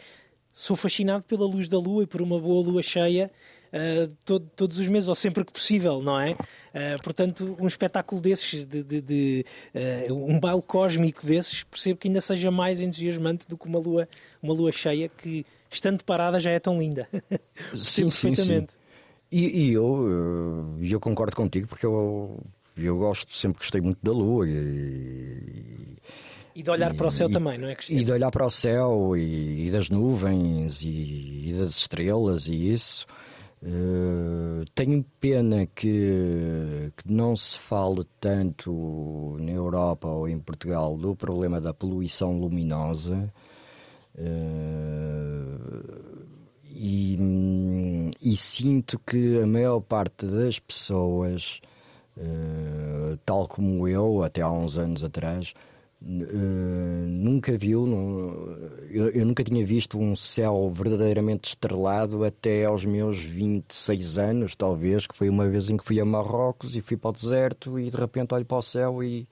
sou fascinado pela luz da lua e por uma boa lua cheia uh, todo, todos os meses, ou sempre que possível, não é? Uh, portanto, um espetáculo desses, de, de, de uh, um baile cósmico desses, percebo que ainda seja mais entusiasmante do que uma lua, uma lua cheia que, estando parada, já é tão linda. sim, sim, sim. E, e eu, eu concordo contigo, porque eu eu gosto, sempre gostei muito da Lua e, E de olhar para o céu e- também, não é, Cristiano? e de olhar para o céu e, e das nuvens e, e das estrelas e isso. Eh, tenho pena que, que não se fale tanto na Europa ou em Portugal do problema da poluição luminosa. Eh, e, e sinto que a maior parte das pessoas, eh, tal como eu, até há uns anos atrás, eh, nunca viu, nu- eu, eu nunca tinha visto um céu verdadeiramente estrelado até aos meus 26 anos, talvez, que foi uma vez em que fui a Marrocos e fui para o deserto e de repente olho para o céu e,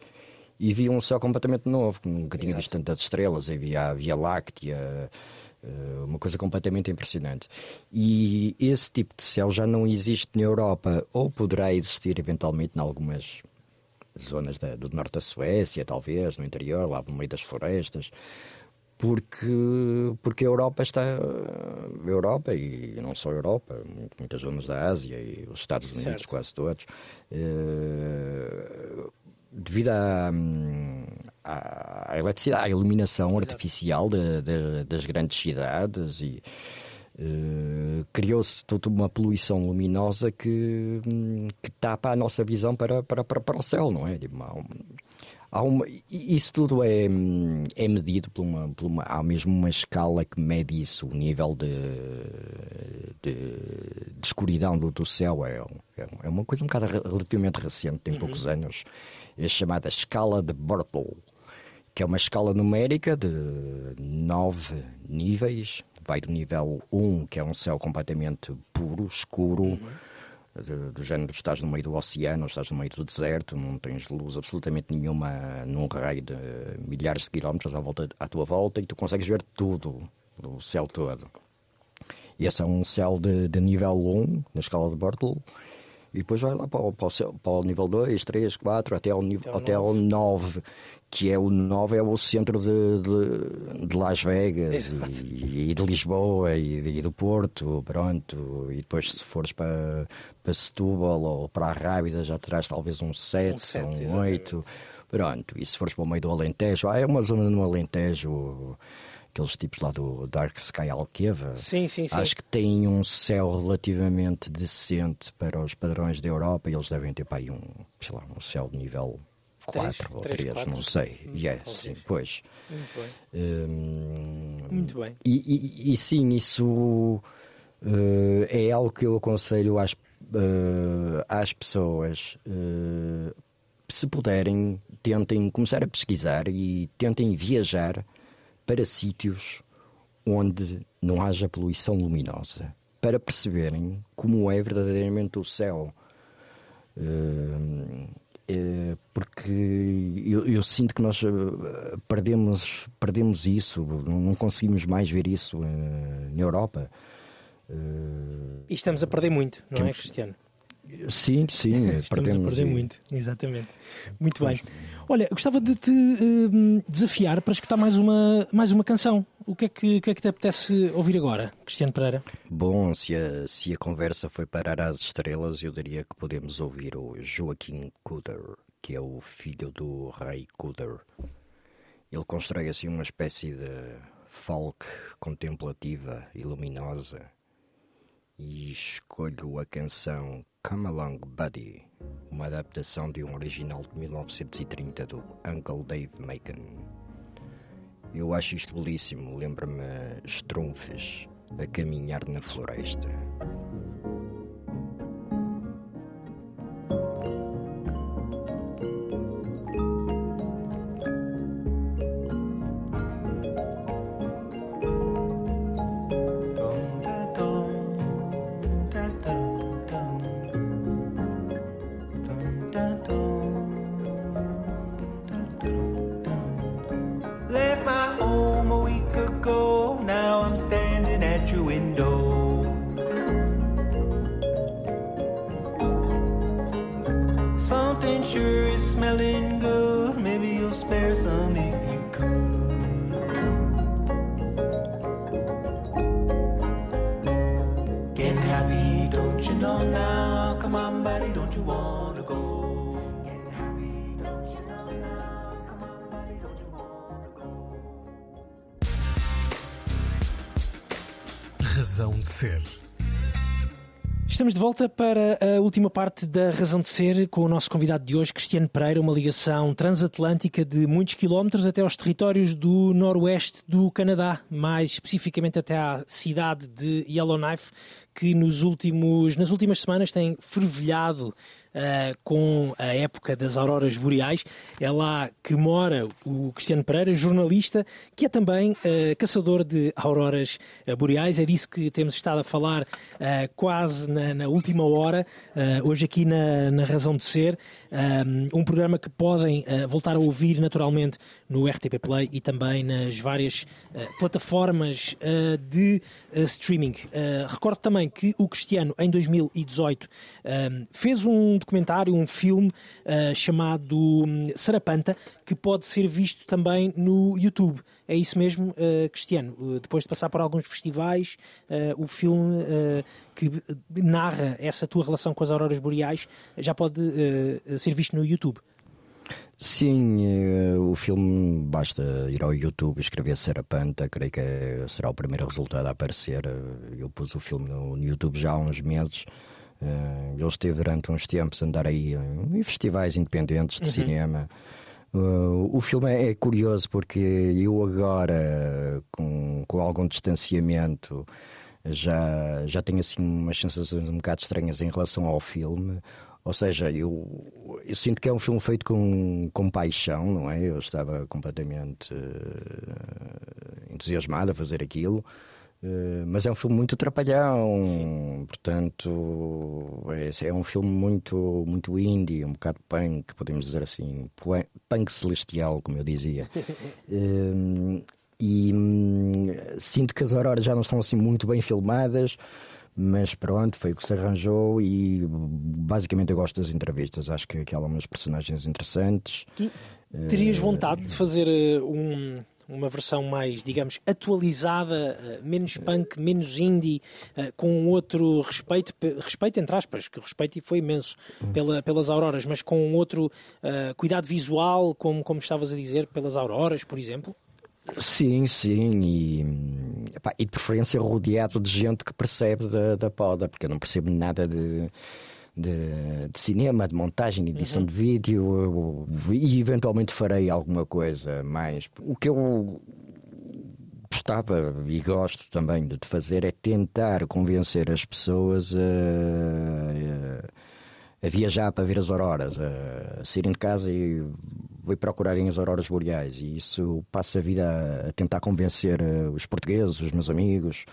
e vi um céu completamente novo, que nunca tinha visto tantas estrelas, havia a Via Láctea, eh, uma coisa completamente impressionante. E esse tipo de céu já não existe na Europa, ou poderá existir eventualmente em algumas zonas da- do norte da Suécia, talvez, no interior, lá no meio das florestas, porque, porque a Europa está. A Europa, e não só a Europa, muitas zonas da Ásia e os Estados Unidos, Certo. quase todos, eh, devido à, à, à eletricidade, à iluminação artificial de- de- das grandes cidades e. eh, criou-se toda uma poluição luminosa que, hum, que tapa a nossa visão para, para, para, para o céu, não é? Tipo, há um- uma- isso tudo é, hum, é medido por uma, por uma- há mesmo uma escala que mede isso, o nível de, de, de escuridão do, do céu é, é, é uma coisa um bocado re- relativamente recente, tem poucos anos, é chamada escala de Bortle que é uma escala numérica de nove níveis. Vai do nível 1, que é um céu completamente puro, escuro, de- do género estás no meio do oceano, estás no meio do deserto, não tens luz absolutamente nenhuma num raio de milhares de quilómetros à, volta, à tua volta e tu consegues ver tudo, o céu todo. E esse é um céu de, de nível 1, na escala de Bortle, e depois vai lá para o, para o, para o nível 2, 3, 4, até ao, nível, Até ao ao 9, que é o 9 é o centro de, de, de Las Vegas e, e de Lisboa e, e do Porto, pronto. E depois se fores para, para Setúbal ou para a Rábida já terás talvez um 7, Um sete, um exatamente. 8. Pronto, e se fores para o meio do Alentejo, ah, é uma zona no Alentejo, aqueles tipos lá do Dark Sky Alqueva. Sim, sim, sim. Acho que têm um céu relativamente decente para os padrões da Europa e eles devem ter para aí um, sei lá, um céu de nível 4 ou três, 3, quatro. não sei. Hum, Yes, talvez. sim, pois. Muito bem. Hum, Muito bem. e, e- e sim, isso eh, é algo que eu aconselho às, eh, às pessoas. eh, se puderem, tentem começar a pesquisar e tentem viajar para sítios onde não haja poluição luminosa para perceberem como é verdadeiramente o céu. Eh, eh, porque eu, eu sinto que nós eh, perdemos, perdemos isso, não conseguimos mais ver isso eh, na Europa. E estamos a perder muito, não é, Temos- Cristiano? sim, sim, Estamos perdemos. a perder muito, exatamente. Muito bem. Olha, gostava de te hum, desafiar para escutar mais uma, mais uma canção. O que, é que, o que é que te apetece ouvir agora, Cristiano Pereira? Bom, se a, se a conversa foi parar às estrelas, eu diria que podemos ouvir o Joaquim Kuder, que é o filho do rei Kuder. Ele constrói assim uma espécie de folk contemplativa e luminosa. E escolho a canção Come Along Buddy, uma adaptação de um original de 1930 do Uncle Dave Macon. Eu acho isto belíssimo, lembra-me estrunfes a caminhar na floresta. Estamos de volta para a última parte da Razão de Ser com o nosso convidado de hoje, Cristiano Pereira, uma ligação transatlântica de muitos quilómetros até aos territórios do noroeste do Canadá, mais especificamente até à cidade de Yellowknife, que nos últimos, nas últimas semanas tem fervilhado uh, com a época das auroras boreais. É lá que mora o Cristiano Pereira, jornalista, que é também uh, caçador de auroras uh, boreais. É disso que temos estado a falar quase na, na, última hora, hoje aqui na, na Razão de Ser. um programa que podem voltar a ouvir naturalmente no RTP Play e também nas várias plataformas de streaming. recordo também que o Cristiano, em 2018, fez um documentário, um filme uh, chamado hum, Sarapanta, que pode ser visto também no YouTube. É isso mesmo, uh, Cristiano? Uh, depois de passar por alguns festivais, o filme que narra essa tua relação com as auroras boreais já pode ser visto no YouTube. Sim, o filme basta ir ao YouTube escrever Sarapanta, creio que será o primeiro resultado a aparecer. Eu pus o filme no YouTube já há uns meses. Uh, ele esteve durante uns tempos a andar aí em festivais independentes de uhum. cinema. Uh, o filme é, é, curioso porque eu agora, com, com algum distanciamento, já, já tenho assim umas sensações um bocado estranhas em relação ao filme. Ou seja, eu, eu sinto que é um filme feito com, com paixão, não é? Eu estava completamente uh, entusiasmado a fazer aquilo. Uh, mas é um filme muito trapalhão, Sim. portanto é, é, um filme muito, muito indie, um bocado punk, podemos dizer assim, punk celestial, como eu dizia. uh, e hum, sinto que as auroras já não estão assim muito bem filmadas, mas pronto, foi o que se arranjou e basicamente eu gosto das entrevistas, acho que, que há algumas personagens interessantes. Tu terias uh, vontade de fazer um uma versão mais, digamos, atualizada, eh, menos punk, menos indie, eh, com outro respeito, respeito entre aspas, que o respeito foi imenso pela, pelas auroras, mas com outro uh, cuidado visual, como, como estavas a dizer, pelas auroras, por exemplo? Sim, sim, e, epá, e de preferência rodeado de gente que percebe da, da poda, porque eu não percebo nada de de, de cinema, de montagem, de edição uhum. de vídeo e eventualmente farei alguma coisa mais. O que eu gostava e gosto também de fazer é tentar convencer as pessoas a, a, a viajar para ver as auroras, a, a saírem de casa e vou procurarem as auroras boreais. E isso passa a vida a tentar convencer eh, os portugueses, os meus amigos,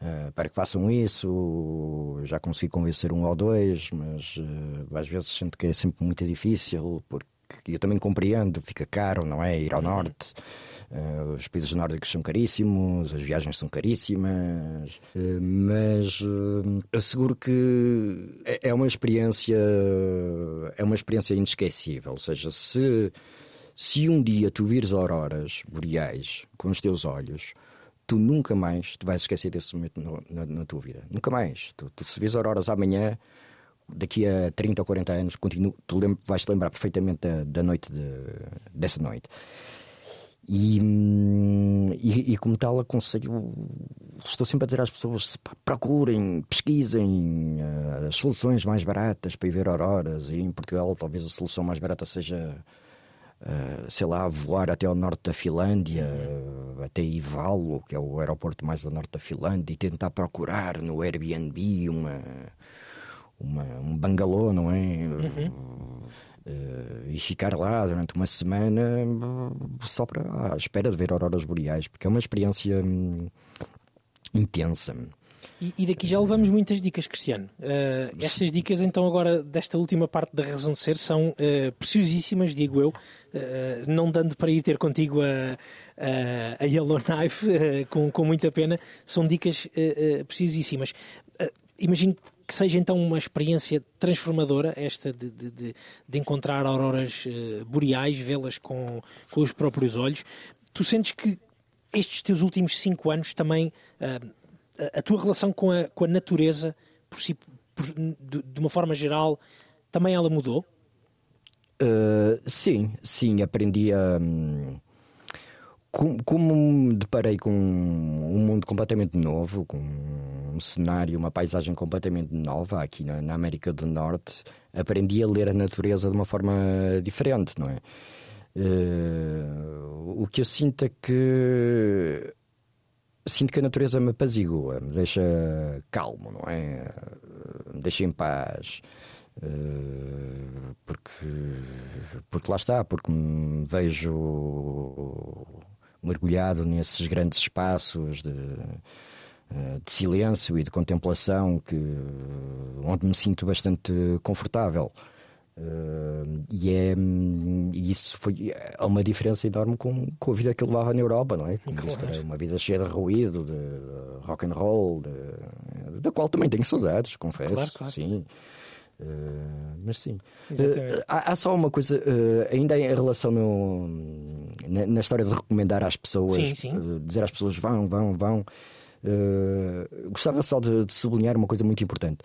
Uh, para que façam isso, já consigo convencer um ou dois, mas uh, às vezes sinto que é sempre muito difícil, porque eu também compreendo, fica caro, não é? Ir ao uhum. norte. Uh, os países nórdicos são caríssimos, as viagens são caríssimas, mas asseguro que é, é uma experiência é uma experiência inesquecível. Ou seja, se, se um dia tu vires auroras boreais com os teus olhos, tu nunca mais te vais esquecer desse momento no, na, na, tua vida. Nunca mais. Tu, tu se vês auroras amanhã, daqui a 30 ou 40 anos, continu, tu lem vais-te lembrar perfeitamente da, da noite de, dessa noite. E, e, e, como tal, aconselho, estou sempre a dizer às pessoas: procurem, pesquisem uh, as soluções mais baratas para ir ver auroras. E em Portugal, talvez a solução mais barata seja sei lá, voar até ao norte da Finlândia, uh, até Ivalo, que é o aeroporto mais ao norte da Finlândia, e tentar procurar no Airbnb uma, uma um bangalô, não é? Uhum. Uh, e ficar lá durante uma semana só para à espera de ver auroras boreais, porque é uma experiência hum, intensa. E, e, daqui já levamos muitas dicas, Cristiano. Uh, estas dicas, então, agora desta última parte da razão de ser, são uh, preciosíssimas, digo eu, uh, não dando para ir ter contigo a, a, a Yellowknife, com, com muita pena, são dicas preciosíssimas. imagino que seja então uma experiência transformadora esta de, de, de, de encontrar auroras boreais, vê-las com, com os próprios olhos. Tu sentes que estes teus últimos cinco anos também a, tua relação com a, com a natureza, por si, por, de, de, uma forma geral, também ela mudou? Uh, sim, sim, aprendi a. Um, como, como me deparei com um mundo completamente novo, com um cenário, uma paisagem completamente nova aqui na, na, América do Norte, aprendi a ler a natureza de uma forma diferente, não é? Uh, o que eu sinto é que sinto que a natureza me apazigua, me deixa calmo, não é? Me deixa em paz. Uh, porque, porque lá está, porque me vejo mergulhado nesses grandes espaços de, eh, de silêncio e de contemplação que, onde me sinto bastante confortável. Uh, e, é, e isso foi é uma diferença enorme com, com a vida que levava na Europa, não é? Claro. uma vida cheia de ruído, de, de rock and roll, de, da qual também tenho saudades, confesso. Claro, claro. Sim. Uh, mas sim. Uh, há, há, só uma coisa, uh, ainda em relação no, na, na, história de recomendar às pessoas, sim, sim. dizer às pessoas vão, vão, vão. gostava só de, de, sublinhar uma coisa muito importante.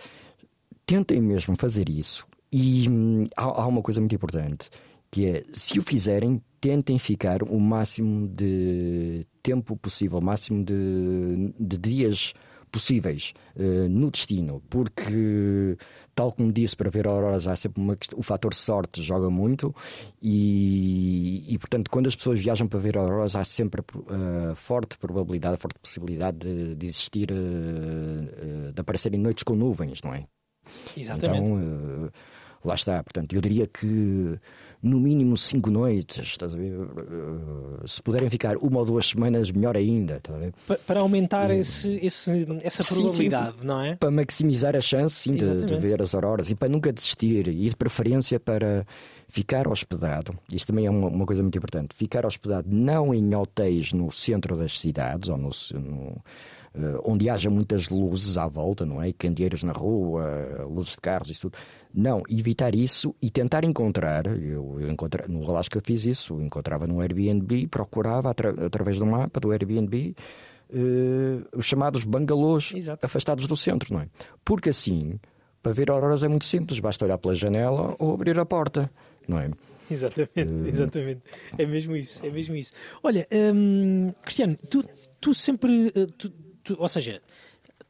Tentem mesmo fazer isso. E hum, há, há uma coisa muito importante que é se o fizerem, tentem ficar o máximo de tempo possível, o máximo de, de dias possíveis uh, no destino, porque, tal como disse, para ver auroras há sempre uma, o fator sorte joga muito e, e, portanto, quando as pessoas viajam para ver auroras, há sempre uh, forte probabilidade, forte possibilidade de, de existir, uh, de aparecerem noites com nuvens, não é? Exatamente. Então, lá está, portanto, eu diria que no mínimo cinco noites, se puderem ficar uma ou duas semanas, melhor ainda. Para aumentar esse, esse, essa probabilidade, sim, sim, não é? Para maximizar a chance sim, de, de, ver as auroras e para nunca desistir, e de preferência para ficar hospedado. Isto também é uma, uma coisa muito importante. Ficar hospedado não em hotéis no centro das cidades ou no, no onde haja muitas luzes à volta, não é? Candeeiros na rua, luzes de carros, isso tudo. Não, evitar isso e tentar encontrar. Eu, eu encontrei, no Alasca eu fiz isso, encontrava no Airbnb, procurava atra, através do mapa do Airbnb uh, os chamados bangalôs Exato. afastados do centro, não é? Porque assim, para ver auroras é muito simples, basta olhar pela janela ou abrir a porta, não é? Exatamente, uh... exatamente. É mesmo isso, é mesmo isso. Olha, hum, Cristiano, tu, tu sempre. Eh, tu, tu, ou seja,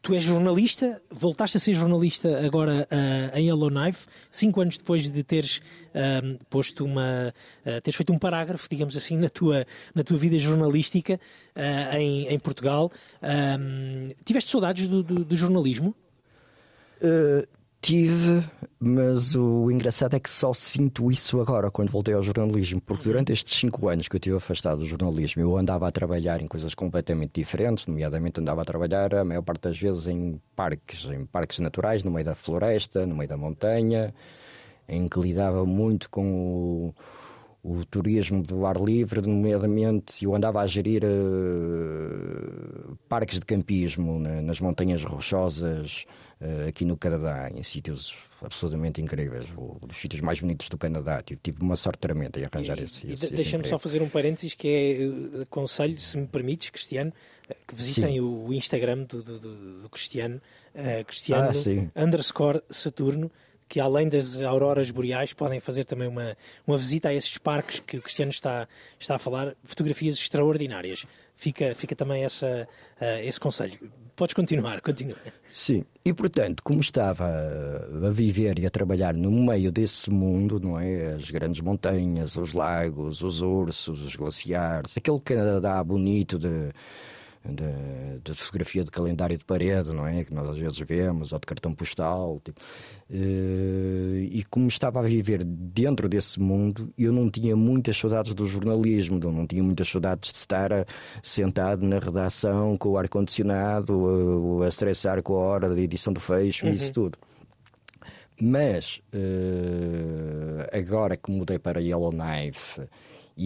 tu és jornalista, voltaste a ser jornalista agora uh, em Yellowknife, cinco anos depois de teres uh, posto uma, uh, teres feito um parágrafo, digamos assim, na tua, na tua vida jornalística em, em Portugal. tiveste saudades do, do, do jornalismo? Tive, mas o engraçado é que só sinto isso agora, quando voltei ao jornalismo, porque durante estes cinco anos que eu estive afastado do jornalismo, eu andava a trabalhar em coisas completamente diferentes, nomeadamente andava a trabalhar a maior parte das vezes em parques, em parques naturais, no meio da floresta, no meio da montanha, em que lidava muito com o, o turismo do ar livre, nomeadamente eu andava a gerir uh, parques de campismo né, nas montanhas rochosas uh, aqui no Canadá, em sítios absolutamente incríveis, um dos sítios mais bonitos do Canadá. Tive, tive uma sorte tremenda em arranjar e, esse. esse Deixa-me só fazer um parênteses que é uh, aconselho, se me permites, Cristiano, uh, que visitem o, o, Instagram do, do, do, do Cristiano, uh, Cristiano ah, underscore Saturno que além das auroras boreais podem fazer também uma, uma visita a esses parques que o Cristiano está, está a falar, fotografias extraordinárias. Fica, fica também essa, uh, esse conselho. Podes continuar, continua. Sim, e portanto, como estava a viver e a trabalhar no meio desse mundo, não é? As grandes montanhas, os lagos, os ursos, os glaciares, aquele Canadá bonito de de, de, fotografia de calendário de parede, não é? Que nós às vezes vemos, ou de cartão postal. Tipo. Uh, e como estava a viver dentro desse mundo, eu não tinha muitas saudades do jornalismo, não tinha muitas saudades de estar a, sentado na redação com o ar-condicionado, a, a estressar com a hora de edição do fecho uhum. e isso tudo. Mas uh, agora que mudei para Yellowknife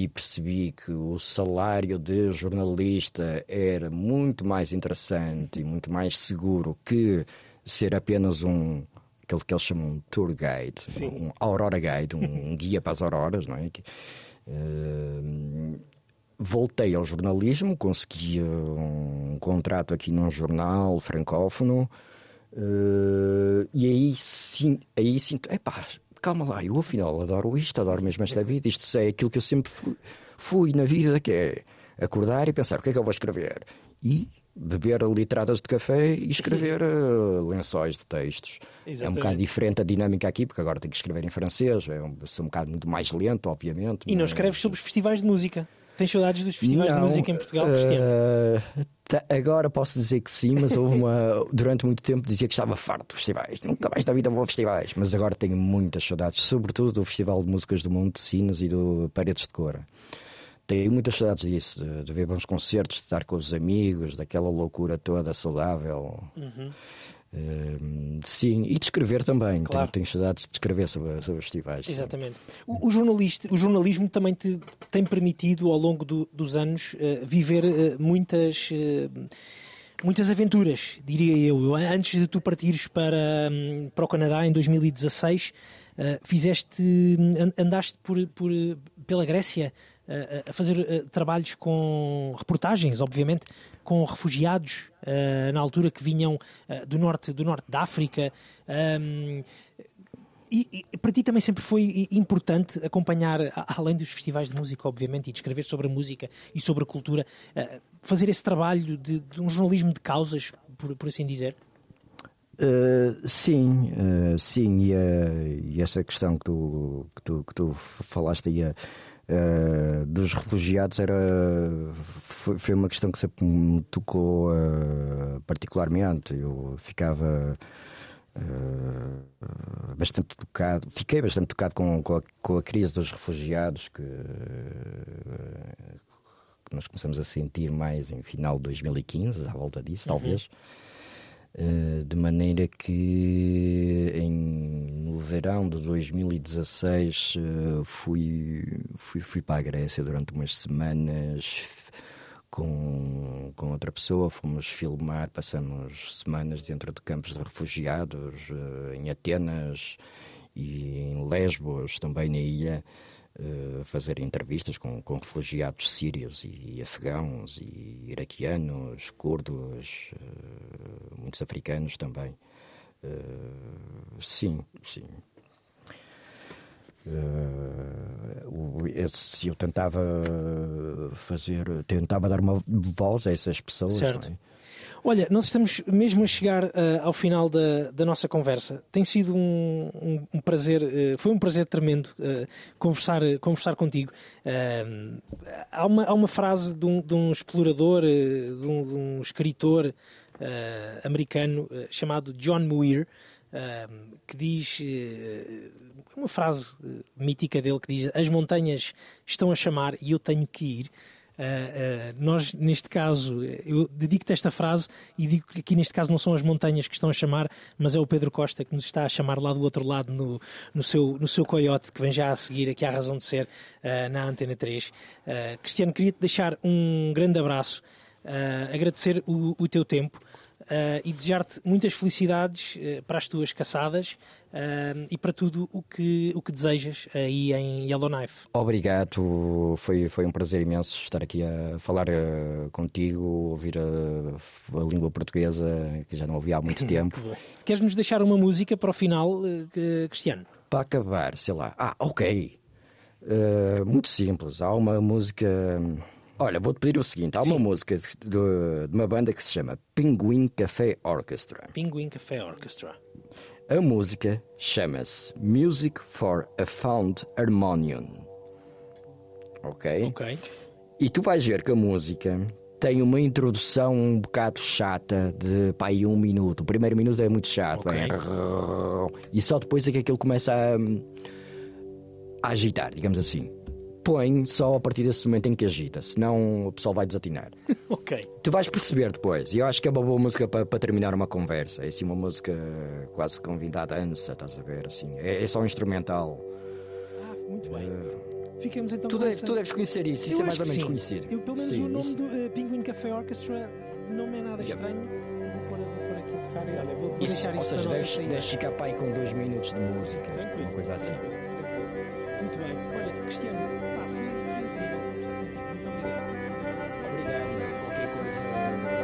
e percebi que o salário de jornalista era muito mais interessante e muito mais seguro que ser apenas um aquele que eles chamam um tour guide, Sim. um aurora guide, um guia para as auroras, não é? Uh, voltei ao jornalismo, consegui um contrato aqui num jornal francófono uh, e aí sim, aí sinto, epá, calma lá, eu afinal adoro isto, adoro mesmo esta vida, isto é aquilo que eu sempre fui, fui na vida, que é acordar e pensar o que é que eu vou escrever. E beber litradas de café e escrever uh, lençóis de textos. É um Exatamente. bocado diferente a dinâmica aqui, porque agora tenho que escrever em francês, é um, sou um bocado muito mais lento, obviamente. E não mas- escreves sobre os festivais de música? Tens saudades dos festivais Não, de música em Portugal, Cristiano? Tá- agora posso dizer que sim, mas houve uma. Durante muito tempo dizia que estava farto de festivais. Nunca mais na vida vou a festivais. Mas agora tenho muitas saudades, sobretudo do Festival de Músicas do Mundo de Sinos e do Paredes de Cora. Tenho muitas saudades disso, de, de ver bons concertos, de estar com os amigos, daquela loucura toda saudável. Uhum. Sim, e de escrever também. Claro. Tenho, tenho saudades de escrever sobre, sobre festivais. Exatamente. O, o jornalista, o jornalismo também te tem permitido, ao longo do- dos anos, eh, viver eh, muitas. eh, Muitas aventuras, diria eu. Antes de tu partires para, hum, para o Canadá em 2016, eh, fizeste, an- andaste por, por, pela Grécia a fazer trabalhos com reportagens, obviamente, com refugiados eh, na altura que vinham eh, do norte do norte da África. Hum, e, e para ti também sempre foi importante acompanhar, além dos festivais de música, obviamente, e de escrever sobre a música e sobre a cultura, eh, fazer esse trabalho de, de um jornalismo de causas, por, por assim dizer? Uh, sim, uh, sim, e, uh, e essa questão que tu, que tu, que tu falaste aí uh, dos refugiados era, foi, foi uma questão que sempre me tocou uh, particularmente. Eu ficava uh, bastante tocado, fiquei bastante tocado com, com, a, com a crise dos refugiados que, que nós começamos a sentir mais em final de 2015, à volta disso, talvez. Uh, de maneira que em, no verão de 2016 uh, fui, fui, fui para a Grécia durante umas semanas com, com outra pessoa, fomos filmar, passamos semanas dentro de campos de refugiados uh, em Atenas e em Lesbos, também na ilha, uh, fazer entrevistas com, com refugiados sírios e, afegãos e iraquianos, curdos, uh, muitos africanos também. Uh, sim, sim. Uh, esse, eu tentava fazer, tentava dar uma voz a essas pessoas. Certo. não é? Olha, nós estamos mesmo a chegar uh, ao final da, da nossa conversa. Tem sido um, um, um prazer, uh, foi um prazer tremendo uh, conversar, conversar contigo. há, uma, há uma frase de um, de um explorador, de um, de um escritor americano chamado John Muir, que diz uma frase mítica dele que diz: As montanhas estão a chamar e eu tenho que ir. Uh, uh, nós, neste caso, eu dedico-te esta frase e digo que aqui neste caso não são as montanhas que estão a chamar, mas é o Pedro Costa que nos está a chamar lá do outro lado no, no, seu, no seu coiote, que vem já a seguir aqui à razão de ser uh, na Antena 3. Cristiano, queria-te deixar um grande abraço, agradecer o, o teu tempo. Uh, e desejar-te muitas felicidades uh, para as tuas caçadas uh, e para tudo o que, o que desejas aí em Yellowknife. Obrigado, foi, foi um prazer imenso estar aqui a falar contigo, ouvir a, a, língua portuguesa que já não ouvi há muito tempo. Queres-nos deixar uma música para o final, Cristiano? Para acabar, sei lá. Ah, ok. muito simples. Há uma música. Olha, vou-te pedir o seguinte: há uma Sim. música de, de, uma banda que se chama Penguin Café Orchestra. Penguin Café Orchestra. A música chama-se Music for a Found Harmonium. Ok? Ok. E tu vais ver que a música tem uma introdução um bocado chata de pá, aí um minuto. O primeiro minuto é muito chato. Ok. é- E só depois é que aquilo começa a, a agitar, digamos assim. Põe só a partir desse momento em que agita, senão o pessoal vai desatinar. Ok. Tu vais perceber depois. E eu acho que é uma boa música para, para terminar uma conversa. É assim uma música quase convidada a dança, estás a ver? Assim. É, é só um instrumental. Ah, muito bem. Ficamos então Tu, com deve- essa- tu deves conhecer isso, isso Eu é mais ou menos sim. conhecido. Eu, pelo menos Sim, o nome isso- do eh, Penguin Café Orchestra não é nada estranho. Vou pôr, vou pôr aqui a tocar e olha, vou, vou Isso, deixar ou isso seja, na nossa deves, deves ficar aí com dois minutos de música, Tranquilo. uma coisa assim. Muito bem. Olha, Cristiano, Qualquer